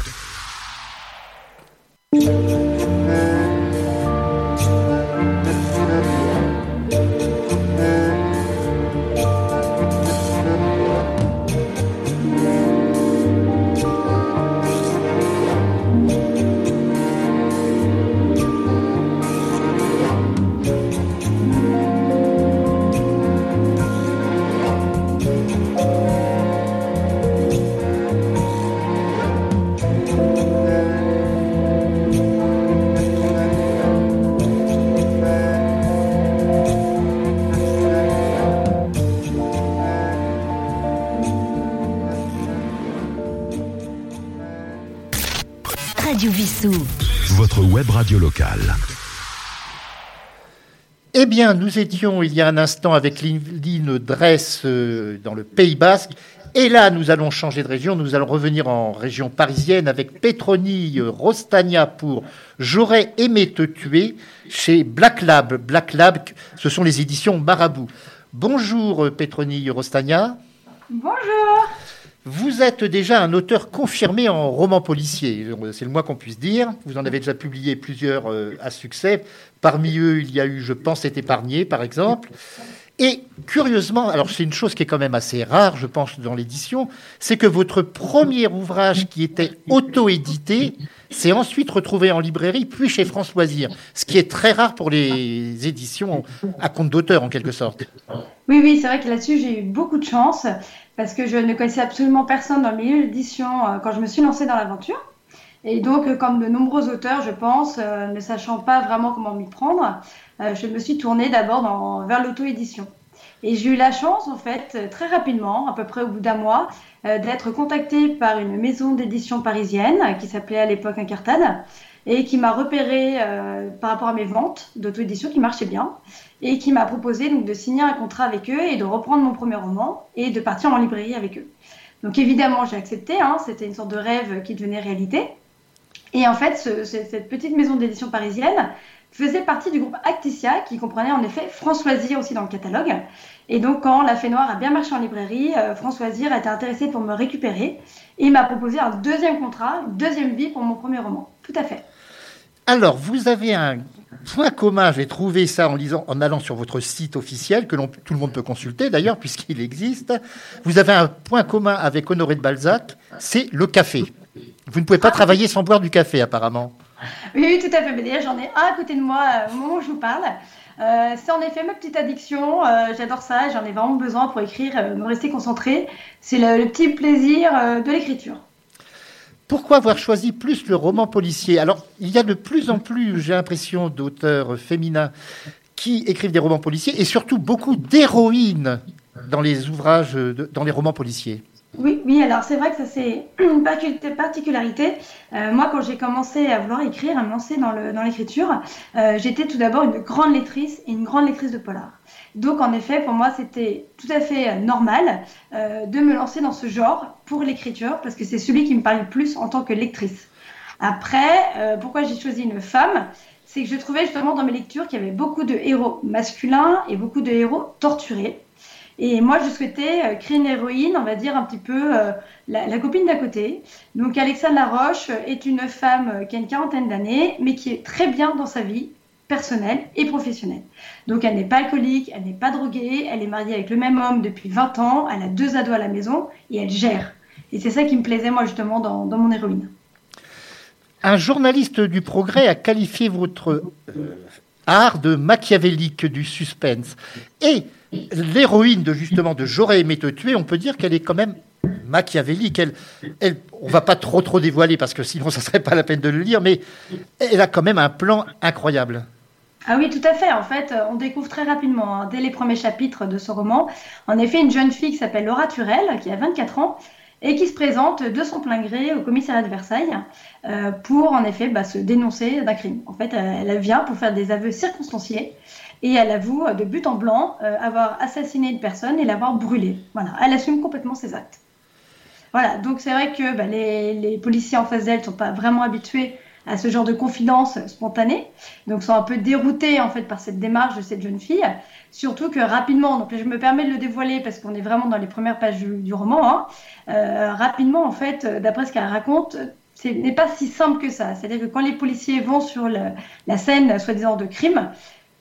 Radio locale. Eh bien, nous étions il y a un instant avec Lynn Dress euh, dans le Pays Basque. Et là, nous allons changer de région. Nous allons revenir en région parisienne avec Petroni Rostagna pour J'aurais aimé te tuer chez Black Lab. Black Lab, ce sont les éditions Marabout. Bonjour Petroni Rostagna. Bonjour. Vous êtes déjà un auteur confirmé en roman policier, c'est le moins qu'on puisse dire. Vous en avez déjà publié plusieurs euh, à succès. Parmi eux, il y a eu Je pense être épargné, par exemple. Et curieusement, alors c'est une chose qui est quand même assez rare, je pense, dans l'édition, c'est que votre premier ouvrage qui était auto-édité s'est ensuite retrouvé en librairie, puis chez France Loisirs, ce qui est très rare pour les éditions à compte d'auteur, en quelque sorte. Oui, oui, c'est vrai que là-dessus, j'ai eu beaucoup de chance parce que je ne connaissais absolument personne dans le milieu de l'édition euh, quand je me suis lancée dans l'aventure. Et donc, euh, comme de nombreux auteurs, je pense, euh, ne sachant pas vraiment comment m'y prendre, je me suis tournée d'abord vers l'auto-édition. Et j'ai eu la chance, en fait, très rapidement, à peu près au bout d'un mois, d'être contactée par une maison d'édition parisienne qui s'appelait à l'époque Incartade et qui m'a repéré par rapport à mes ventes d'auto-édition qui marchaient bien et qui m'a proposé donc, de signer un contrat avec eux et de reprendre mon premier roman et de partir en librairie avec eux. Donc évidemment, j'ai accepté, hein, c'était une sorte de rêve qui devenait réalité. Et en fait, cette petite maison d'édition parisienne faisait partie du groupe Acticia, qui comprenait en effet Françoisir aussi dans le catalogue. Et donc, quand La Fée Noire a bien marché en librairie, euh, Françoisir a été intéressé pour me récupérer et m'a proposé un deuxième contrat, une deuxième vie pour mon premier roman. Tout à fait. Alors, vous avez un point commun, j'ai trouvé ça en, lisant, en allant sur votre site officiel, que tout le monde peut consulter d'ailleurs, puisqu'il existe. Vous avez un point commun avec Honoré de Balzac, c'est le café. Vous ne pouvez pas travailler sans boire du café, apparemment. Oui, tout à fait. Mais déjà, j'en ai un à côté de moi euh, au moment où je vous parle. c'est en effet ma petite addiction. J'adore ça, j'en ai vraiment besoin pour écrire, me rester concentré. C'est le, petit plaisir de l'écriture. Pourquoi avoir choisi plus le roman policier Alors, il y a de plus en plus, j'ai l'impression, d'auteurs féminins qui écrivent des romans policiers et surtout beaucoup d'héroïnes dans les ouvrages, dans les romans policiers. Oui, oui, alors c'est vrai que ça c'est une particularité. Euh, moi, quand j'ai commencé à vouloir écrire, à me lancer dans l'écriture, euh, j'étais tout d'abord une grande lectrice et une grande lectrice de polar. Donc en effet, pour moi, c'était tout à fait euh, normal de me lancer dans ce genre pour l'écriture, parce que c'est celui qui me parlait le plus en tant que lectrice. Après, pourquoi j'ai choisi une femme? C'est que je trouvais justement dans mes lectures qu'il y avait beaucoup de héros masculins et beaucoup de héros torturés. Et moi, je souhaitais euh, créer une héroïne, on va dire un petit peu euh, la, copine d'à côté. Donc, Alexandre Laroche est une femme euh, qui a une quarantaine d'années, mais qui est très bien dans sa vie personnelle et professionnelle. Donc, elle n'est pas alcoolique, elle n'est pas droguée, elle est mariée avec le même homme depuis 20 ans, elle a deux ados à la maison et elle gère. Et c'est ça qui me plaisait, moi, justement, dans, mon héroïne. Un journaliste du Progrès a qualifié votre art de machiavélique du suspense. Et l'héroïne de justement de J'aurais aimé te tuer, on peut dire qu'elle est quand même machiavélique. Elle, elle, on va pas trop trop dévoiler parce que sinon ça serait pas la peine de le lire, mais elle a quand même un plan incroyable. Ah oui, tout à fait. En fait, on découvre très rapidement, hein, dès les premiers chapitres de ce roman, en effet, une jeune fille qui s'appelle Laura Turel, qui a 24 ans, et qui se présente de son plein gré au commissariat de Versailles euh, pour, en effet, bah, se dénoncer d'un crime. En fait, elle vient pour faire des aveux circonstanciés et elle avoue de but en blanc euh, avoir assassiné une personne et l'avoir brûlée. Voilà, elle assume complètement ses actes. Voilà, donc c'est vrai que bah, les, policiers en face d'elle ne sont pas vraiment habitués à ce genre de confidence spontanée, donc sont un peu déroutés en fait par cette démarche de cette jeune fille. Surtout que rapidement, donc je me permets de le dévoiler parce qu'on est vraiment dans les premières pages du, roman. Hein, euh, rapidement, en fait, d'après ce qu'elle raconte, ce n'est pas si simple que ça. C'est-à-dire que quand les policiers vont sur la scène soi-disant de crime,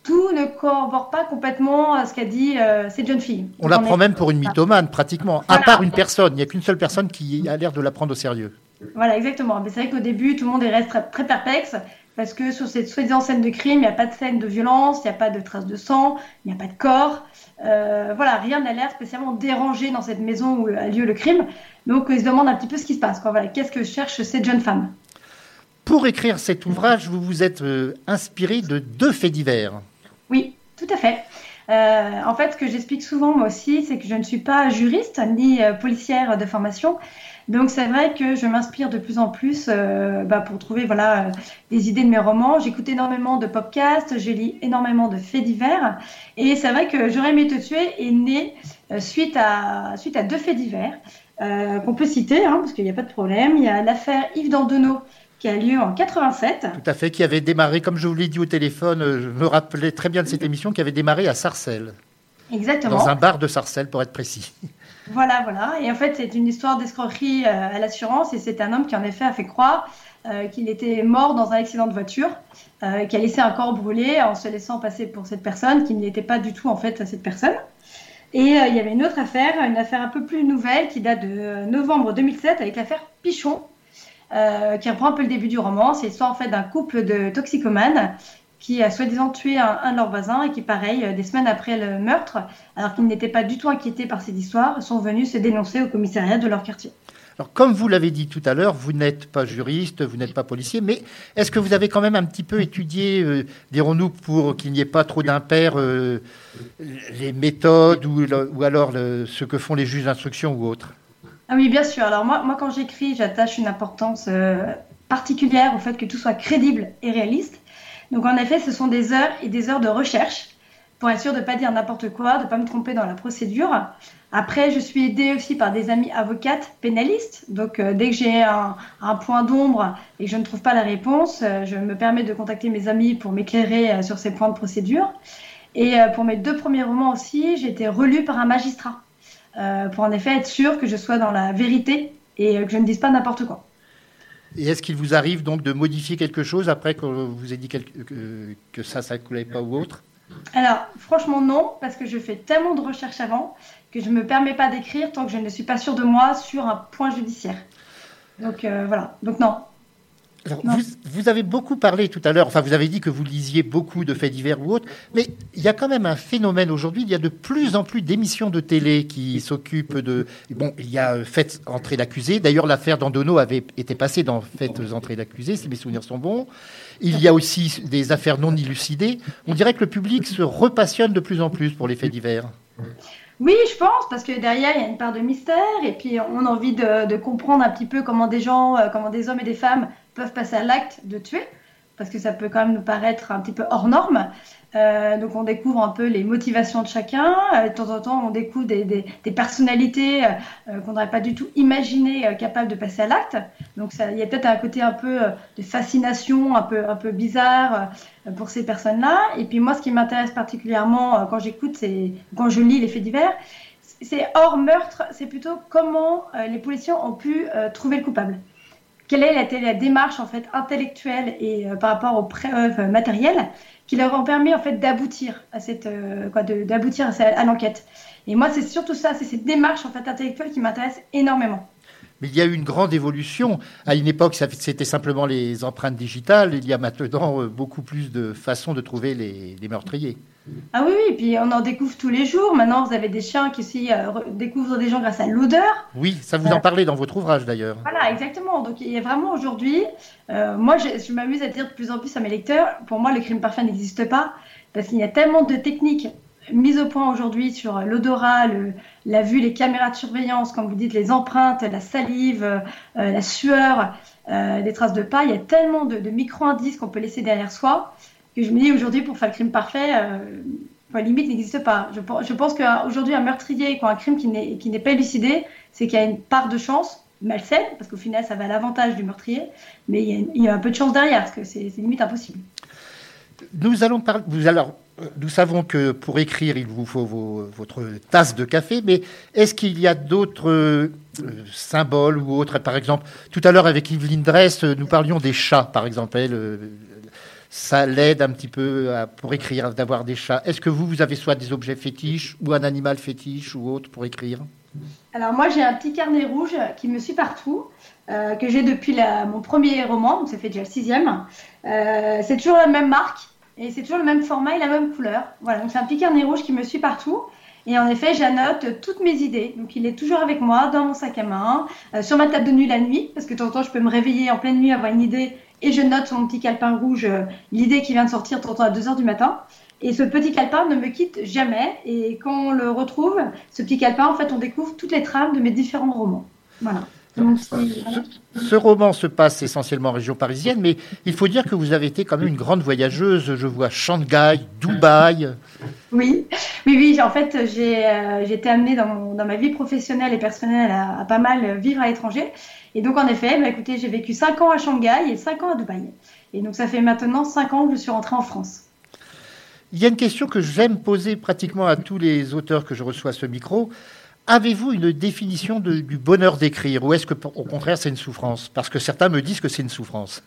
tout ne corrobore pas complètement euh, ce qu'a dit euh, cette jeune fille. On la prend même pour une mythomane, pratiquement, à part une personne. Il n'y a qu'une seule personne qui a l'air de la prendre au sérieux. Voilà, exactement. Mais c'est vrai qu'au début, tout le monde reste très, perplexe, parce que sur cette soi-disant scène de crime, il n'y a pas de scène de violence, il n'y a pas de traces de sang, il n'y a pas de corps. Euh, voilà, rien n'a l'air spécialement dérangé dans cette maison où a lieu le crime. Donc, ils se demandent un petit peu ce qui se passe. Voilà, qu'est-ce que cherche cette jeune femme? Pour écrire cet ouvrage, vous vous êtes inspiré de deux faits divers. Oui, tout à fait. Euh, en fait, ce que j'explique souvent moi aussi, c'est que je ne suis pas juriste ni euh, policière de formation. Donc c'est vrai que je m'inspire de plus en plus euh, bah, pour trouver voilà des idées de mes romans. J'écoute énormément de podcasts, je lis énormément de faits divers. Et c'est vrai que J'aurais aimé te tuer est né suite, à, suite à deux faits divers qu'on peut citer, hein, parce qu'il n'y a pas de problème. Il y a l'affaire Yves Dandonneau qui a lieu en 87. Tout à fait, qui avait démarré, comme je vous l'ai dit au téléphone, euh, je me rappelais très bien de cette émission, qui avait démarré à Sarcelles. Exactement. Dans un bar de Sarcelles, pour être précis. Voilà, voilà. Et en fait, c'est une histoire d'escroquerie euh, à l'assurance. Et c'est un homme qui, en effet, a fait croire euh, qu'il était mort dans un accident de voiture, qui a laissé un corps brûlé en se laissant passer pour cette personne, qui n'était pas du tout, en fait, cette personne. Et il y avait une autre affaire, une affaire un peu plus nouvelle, qui date de novembre 2007, avec l'affaire Pichon, euh, qui reprend un peu le début du roman. C'est l'histoire en fait d'un couple de toxicomanes qui a soi-disant tué un, de leurs voisins et qui, pareil, euh, des semaines après le meurtre, alors qu'ils n'étaient pas du tout inquiétés par cette histoire, sont venus se dénoncer au commissariat de leur quartier. Alors, comme vous l'avez dit tout à l'heure, vous n'êtes pas juriste, vous n'êtes pas policier, mais est-ce que vous avez quand même un petit peu étudié, euh, dirons-nous, pour qu'il n'y ait pas trop d'impair, les méthodes ou, ou alors ce que font les juges d'instruction ou autres? Ah oui, bien sûr. Alors moi, moi quand j'écris, j'attache une importance euh, particulière au fait que tout soit crédible et réaliste. Donc en effet, ce sont des heures et des heures de recherche pour être sûr de ne pas dire n'importe quoi, de ne pas me tromper dans la procédure. Après, je suis aidée aussi par des amis avocates pénalistes. Donc euh, dès que j'ai un, point d'ombre et que je ne trouve pas la réponse, euh, je me permets de contacter mes amis pour m'éclairer sur ces points de procédure. Et pour mes deux premiers romans aussi, j'ai été relue par un magistrat. Euh, pour en effet être sûr que je sois dans la vérité et que je ne dise pas n'importe quoi. Et est-ce qu'il vous arrive donc de modifier quelque chose après que vous ait dit que, que ça, ça ne coulait pas ou autre? Alors, franchement, non, parce que je fais tellement de recherches avant que je ne me permets pas d'écrire tant que je ne suis pas sûre de moi sur un point judiciaire. Donc euh, voilà, donc non. Vous, avez beaucoup parlé tout à l'heure, enfin vous avez dit que vous lisiez beaucoup de faits divers ou autres, mais il y a quand même un phénomène aujourd'hui, il y a de plus en plus d'émissions de télé qui s'occupent de... Bon, il y a euh, Faites entrer l'accusé, d'ailleurs l'affaire d'Andono avait été passée dans Faites entrer l'accusé, si mes souvenirs sont bons. Il y a aussi des affaires non élucidées. On dirait que le public se repassionne de plus en plus pour les faits divers. Oui, je pense, parce que derrière, il y a une part de mystère, et puis on a envie de, de comprendre un petit peu comment des gens, euh, comment des hommes et des femmes peuvent passer à l'acte de tuer, parce que ça peut quand même nous paraître un petit peu hors norme. Euh, donc on découvre un peu les motivations de chacun. Euh, de temps en temps, on découvre des, des, personnalités euh, qu'on n'aurait pas du tout imaginé capables de passer à l'acte. Donc il y a peut-être un côté un peu de fascination, un peu, un peu bizarre pour ces personnes-là. Et puis moi, ce qui m'intéresse particulièrement quand j'écoute, c'est quand je lis les faits divers, c'est hors meurtre, c'est plutôt comment les policiers ont pu trouver le coupable quelle est la, la, démarche en fait intellectuelle et euh, par rapport aux preuves matérielles qui leur ont permis en fait d'aboutir à cette euh, quoi d'aboutir à, l'enquête. Et moi, c'est surtout ça, c'est cette démarche en fait intellectuelle qui m'intéresse énormément. Mais il y a eu une grande évolution. À une époque, c'était simplement les empreintes digitales. Il y a maintenant euh, beaucoup plus de façons de trouver les meurtriers. Ah oui, oui, et puis on en découvre tous les jours. Maintenant, vous avez des chiens qui aussi euh, découvrent des gens grâce à l'odeur. Oui, ça vous en parlez dans votre ouvrage d'ailleurs. Voilà, exactement. Donc il y a vraiment aujourd'hui, euh, moi je, je m'amuse à dire de plus en plus à mes lecteurs, pour moi le crime parfait n'existe pas, parce qu'il y a tellement de techniques mises au point aujourd'hui sur l'odorat, la vue, les caméras de surveillance, comme vous dites, les empreintes, la salive, euh, la sueur, euh, des traces de pas. Il y a tellement de, de micro-indices qu'on peut laisser derrière soi que je me dis aujourd'hui pour faire le crime parfait, euh, la limite n'existe pas. Je, pense qu'aujourd'hui un meurtrier a un crime qui n'est pas élucidé, c'est qu'il y a une part de chance malsaine, parce qu'au final ça va à l'avantage du meurtrier, mais il y, a, un peu de chance derrière, parce que c'est limite impossible. Nous allons parler. Nous savons que pour écrire, il vous faut votre tasse de café, mais est-ce qu'il y a d'autres euh, symboles ou autres? Par exemple, tout à l'heure avec Yveline Dress, nous parlions des chats, par exemple. Elle, euh, ça l'aide un petit peu pour écrire, d'avoir des chats. Est-ce que vous, vous avez soit des objets fétiches ou un animal fétiche ou autre pour écrire? Alors moi, j'ai un petit carnet rouge qui me suit partout, euh, que j'ai depuis mon premier roman, donc ça fait déjà le sixième. Euh, c'est toujours la même marque et c'est toujours le même format et la même couleur. Voilà, donc c'est un petit carnet rouge qui me suit partout. Et en effet, j'annote toutes mes idées. Donc, il est toujours avec moi dans mon sac à main, euh, sur ma table de nuit la nuit, parce que de temps en temps, je peux me réveiller en pleine nuit, avoir une idée et je note mon petit calepin rouge euh, l'idée qui vient de sortir tantôt à 2h du matin. Et ce petit calepin ne me quitte jamais. Et quand on le retrouve, ce petit calepin, en fait, on découvre toutes les trames de mes différents romans. Voilà. Ce, ce, roman se passe essentiellement en région parisienne, mais il faut dire que vous avez été quand même une grande voyageuse. Je vois Shanghai, Dubaï. Oui, oui, oui. En fait, j'ai euh, été amenée dans, mon, dans, ma vie professionnelle et personnelle à, à pas mal vivre à l'étranger. Et donc, en effet, bah, écoutez, j'ai vécu 5 ans à Shanghai et 5 ans à Dubaï. Et donc, ça fait maintenant 5 ans que je suis rentrée en France. Il y a une question que j'aime poser pratiquement à tous les auteurs que je reçois à ce micro. Avez-vous une définition du bonheur d'écrire ou est-ce que, au contraire, c'est une souffrance? Parce que certains me disent que c'est une souffrance.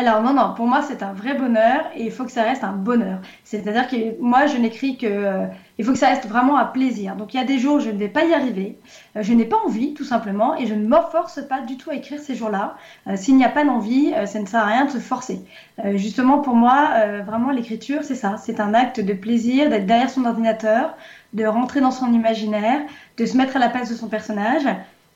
Alors non, non, pour moi c'est un vrai bonheur et il faut que ça reste un bonheur. C'est-à-dire que moi je n'écris que... Euh, il faut que ça reste vraiment un plaisir. Donc il y a des jours où je ne vais pas y arriver, euh, je n'ai pas envie tout simplement et je ne m'efforce pas du tout à écrire ces jours-là. Euh, S'il n'y a pas d'envie, ça ne sert à rien de se forcer. Justement pour moi, vraiment l'écriture c'est ça, c'est un acte de plaisir d'être derrière son ordinateur, de rentrer dans son imaginaire, de se mettre à la place de son personnage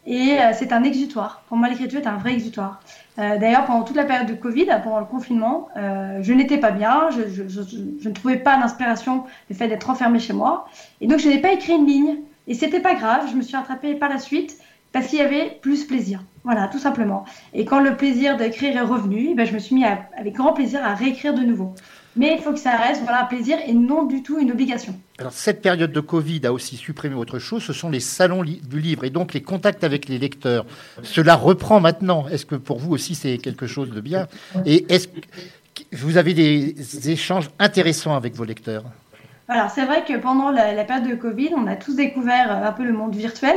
et c'est un exutoire. Pour moi l'écriture est un vrai exutoire. Euh, D'ailleurs, pendant toute la période de Covid, pendant le confinement, euh, je n'étais pas bien, je, ne trouvais pas d'inspiration du fait d'être enfermée chez moi. Et donc, je n'ai pas écrit une ligne. Et c'était pas grave, je me suis rattrapée par la suite parce qu'il y avait plus plaisir. Voilà, tout simplement. Et quand le plaisir d'écrire est revenu, eh ben, je me suis mis avec grand plaisir à réécrire de nouveau. Mais il faut que ça reste voilà, un plaisir et non du tout une obligation. Alors, cette période de Covid a aussi supprimé autre chose, ce sont les salons li du livre et donc les contacts avec les lecteurs. Cela reprend maintenant. Est-ce que pour vous aussi c'est quelque chose de bien? Et est-ce que vous avez des échanges intéressants avec vos lecteurs? Alors, c'est vrai que pendant la, la, période de Covid, on a tous découvert un peu le monde virtuel.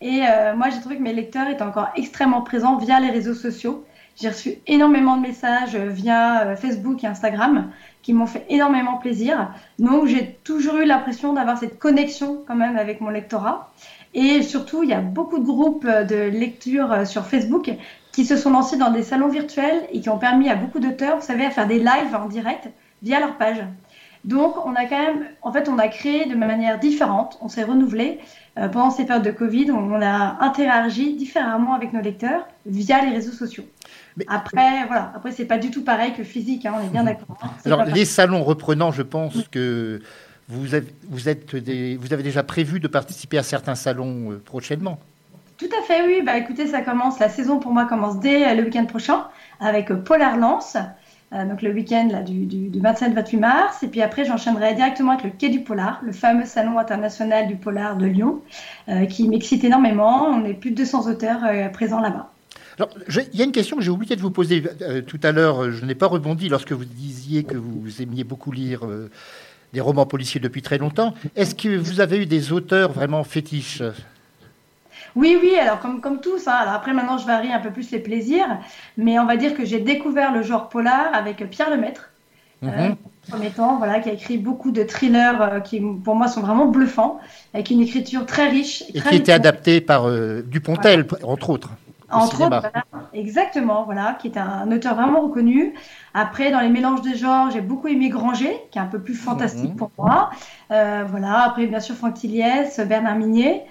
Et euh, moi, j'ai trouvé que mes lecteurs étaient encore extrêmement présents via les réseaux sociaux. J'ai reçu énormément de messages via euh, Facebook et Instagram qui m'ont fait énormément plaisir. Donc j'ai toujours eu l'impression d'avoir cette connexion quand même avec mon lectorat. Et surtout, il y a beaucoup de groupes de lecture sur Facebook qui se sont lancés dans des salons virtuels et qui ont permis à beaucoup d'auteurs, vous savez, à faire des lives en direct via leur page. Donc, on a quand même, en fait, on a créé de manière différente, on s'est renouvelé. Euh, pendant ces périodes de Covid, on, a interagi différemment avec nos lecteurs via les réseaux sociaux. Après, voilà, après c'est pas du tout pareil que physique, hein, on est bien d'accord. Hein. Alors, les salons reprenant, je pense que vous avez, vous, êtes vous avez déjà prévu de participer à certains salons euh, prochainement. Tout à fait, oui. Bah, écoutez, ça commence, la saison pour moi commence dès euh, le week-end prochain avec Polar Lance. Euh, donc le week-end du, du, 27-28 mars. Et puis après, j'enchaînerai directement avec le Quai du Polar, le fameux salon international du polar de Lyon, euh, qui m'excite énormément. On est plus de 200 auteurs euh, présents là-bas. Alors, il y a une question que j'ai oublié de vous poser tout à l'heure. Je n'ai pas rebondi lorsque vous disiez que vous aimiez beaucoup lire des romans policiers depuis très longtemps. Est-ce que vous avez eu des auteurs vraiment fétiches? Oui, oui, alors comme, comme tous, hein. alors après maintenant je varie un peu plus les plaisirs, mais on va dire que j'ai découvert le genre polar avec Pierre Lemaître, mm premier temps, voilà, qui a écrit beaucoup de thrillers euh, qui pour moi sont vraiment bluffants, avec une écriture très riche. Et, qui était adapté par euh, Dupontel, entre autres. Entre autres, voilà, exactement, voilà, qui est un, auteur vraiment reconnu. Après, dans les mélanges de genres, j'ai beaucoup aimé Granger, qui est un peu plus fantastique mhm. pour moi. voilà, après, bien sûr, Franck Tilliès, Bernard Minier.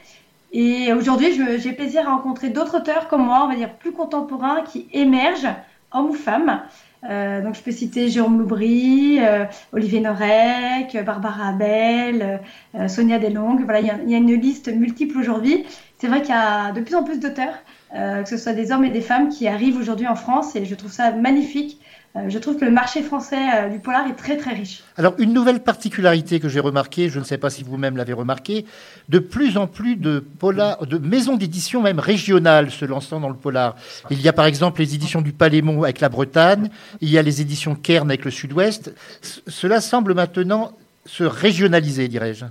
Et aujourd'hui, j'ai plaisir à rencontrer d'autres auteurs comme moi, on va dire plus contemporains, qui émergent, hommes ou femmes. Euh, donc, je peux citer Jérôme Loubry, euh, Olivier Norek, Barbara Abel, euh, Sonia Delongue. Voilà, il y, a une liste multiple aujourd'hui. C'est vrai qu'il y a de plus en plus d'auteurs, que ce soit des hommes et des femmes, qui arrivent aujourd'hui en France et je trouve ça magnifique euh, je trouve que le marché français euh, du polar est très très riche. Alors une nouvelle particularité que j'ai remarquée, je ne sais pas si vous-même l'avez remarqué, de plus en plus de, polar, de maisons d'édition même régionales se lançant dans le polar. Il y a par exemple les éditions du Palémon avec la Bretagne, il y a les éditions Kern avec le Sud-Ouest. cela semble maintenant se régionaliser, dirais-je.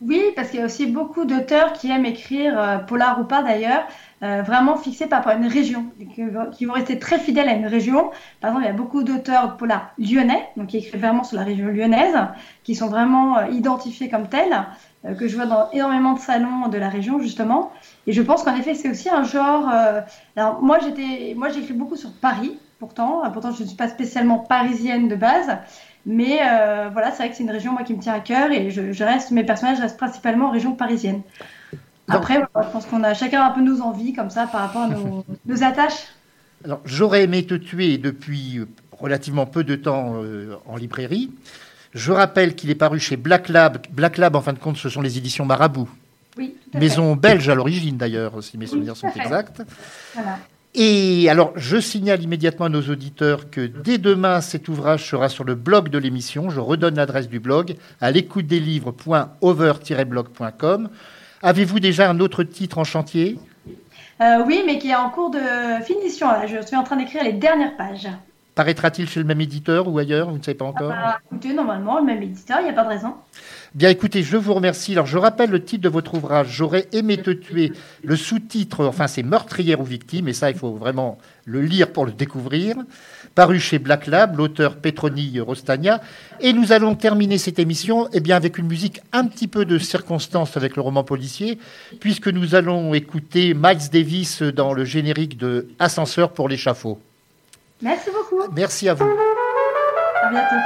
Oui, parce qu'il y a aussi beaucoup d'auteurs qui aiment écrire, euh, polar ou pas d'ailleurs, euh, vraiment fixés par, une région, qui, vont rester très fidèles à une région. Par exemple, il y a beaucoup d'auteurs polar lyonnais, donc qui écrivent vraiment sur la région lyonnaise, qui sont vraiment euh, identifiés comme tels, que je vois dans énormément de salons de la région justement. Et je pense qu'en effet, c'est aussi un genre. alors moi, j'étais, moi, j'écris beaucoup sur Paris, pourtant, pourtant je ne suis pas spécialement parisienne de base. Mais euh, voilà, c'est vrai que c'est une région moi qui me tient à cœur et je, reste, mes personnages restent principalement en région parisienne. Après, je pense qu'on a chacun un peu nos envies comme ça par rapport à nos, attaches. Alors, j'aurais aimé te tuer depuis relativement peu de temps euh, en librairie. Je rappelle qu'il est paru chez Black Lab. Black Lab, en fin de compte, ce sont les éditions Marabout. Oui, Maison belge à l'origine d'ailleurs, si mes souvenirs sont exacts. Voilà. Et alors, je signale immédiatement à nos auditeurs que dès demain, cet ouvrage sera sur le blog de l'émission. Je redonne l'adresse du blog à l'écoute des livres.over-blog.com. Avez-vous déjà un autre titre en chantier? Euh, Oui, mais qui est en cours de finition. Je suis en train d'écrire les dernières pages. Paraîtra-t-il chez le même éditeur ou ailleurs? Vous ne savez pas encore ah bah, Écoutez, normalement, le même éditeur, il n'y a pas de raison. Bien écoutez, je vous remercie. Alors je rappelle le titre de votre ouvrage, J'aurais aimé te tuer. Le sous-titre, enfin c'est Meurtrière ou victime, et ça il faut vraiment le lire pour le découvrir. Paru chez Black Lab, l'auteur Petroni Rostagna. Et nous allons terminer cette émission eh bien, avec une musique un petit peu de circonstance avec le roman policier, puisque nous allons écouter Miles Davis dans le générique de Ascenseur pour l'échafaud. Merci beaucoup. Merci à vous. À bientôt.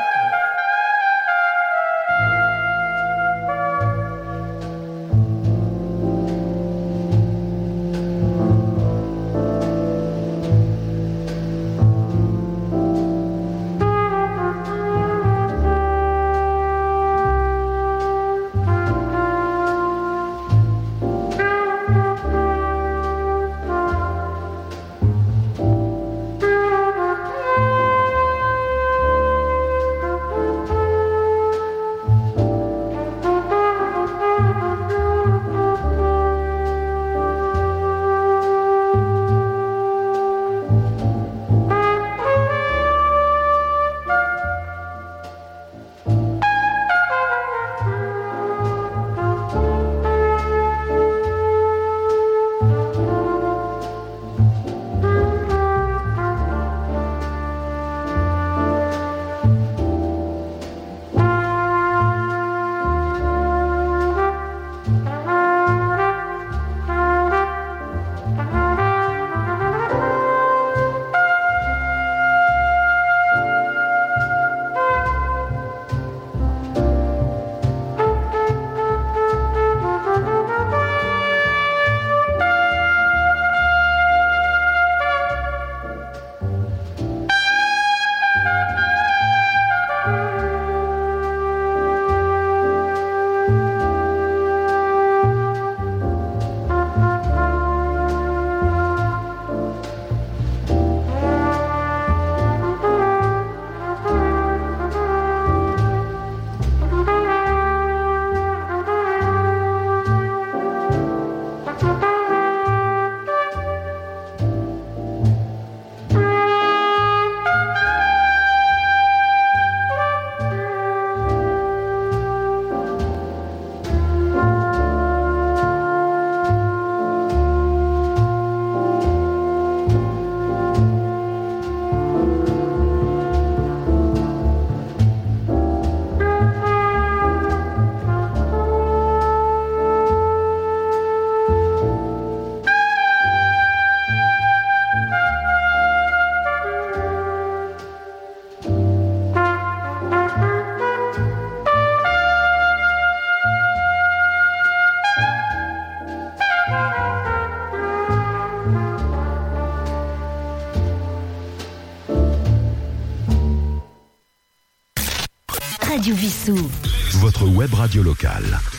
Radio locale.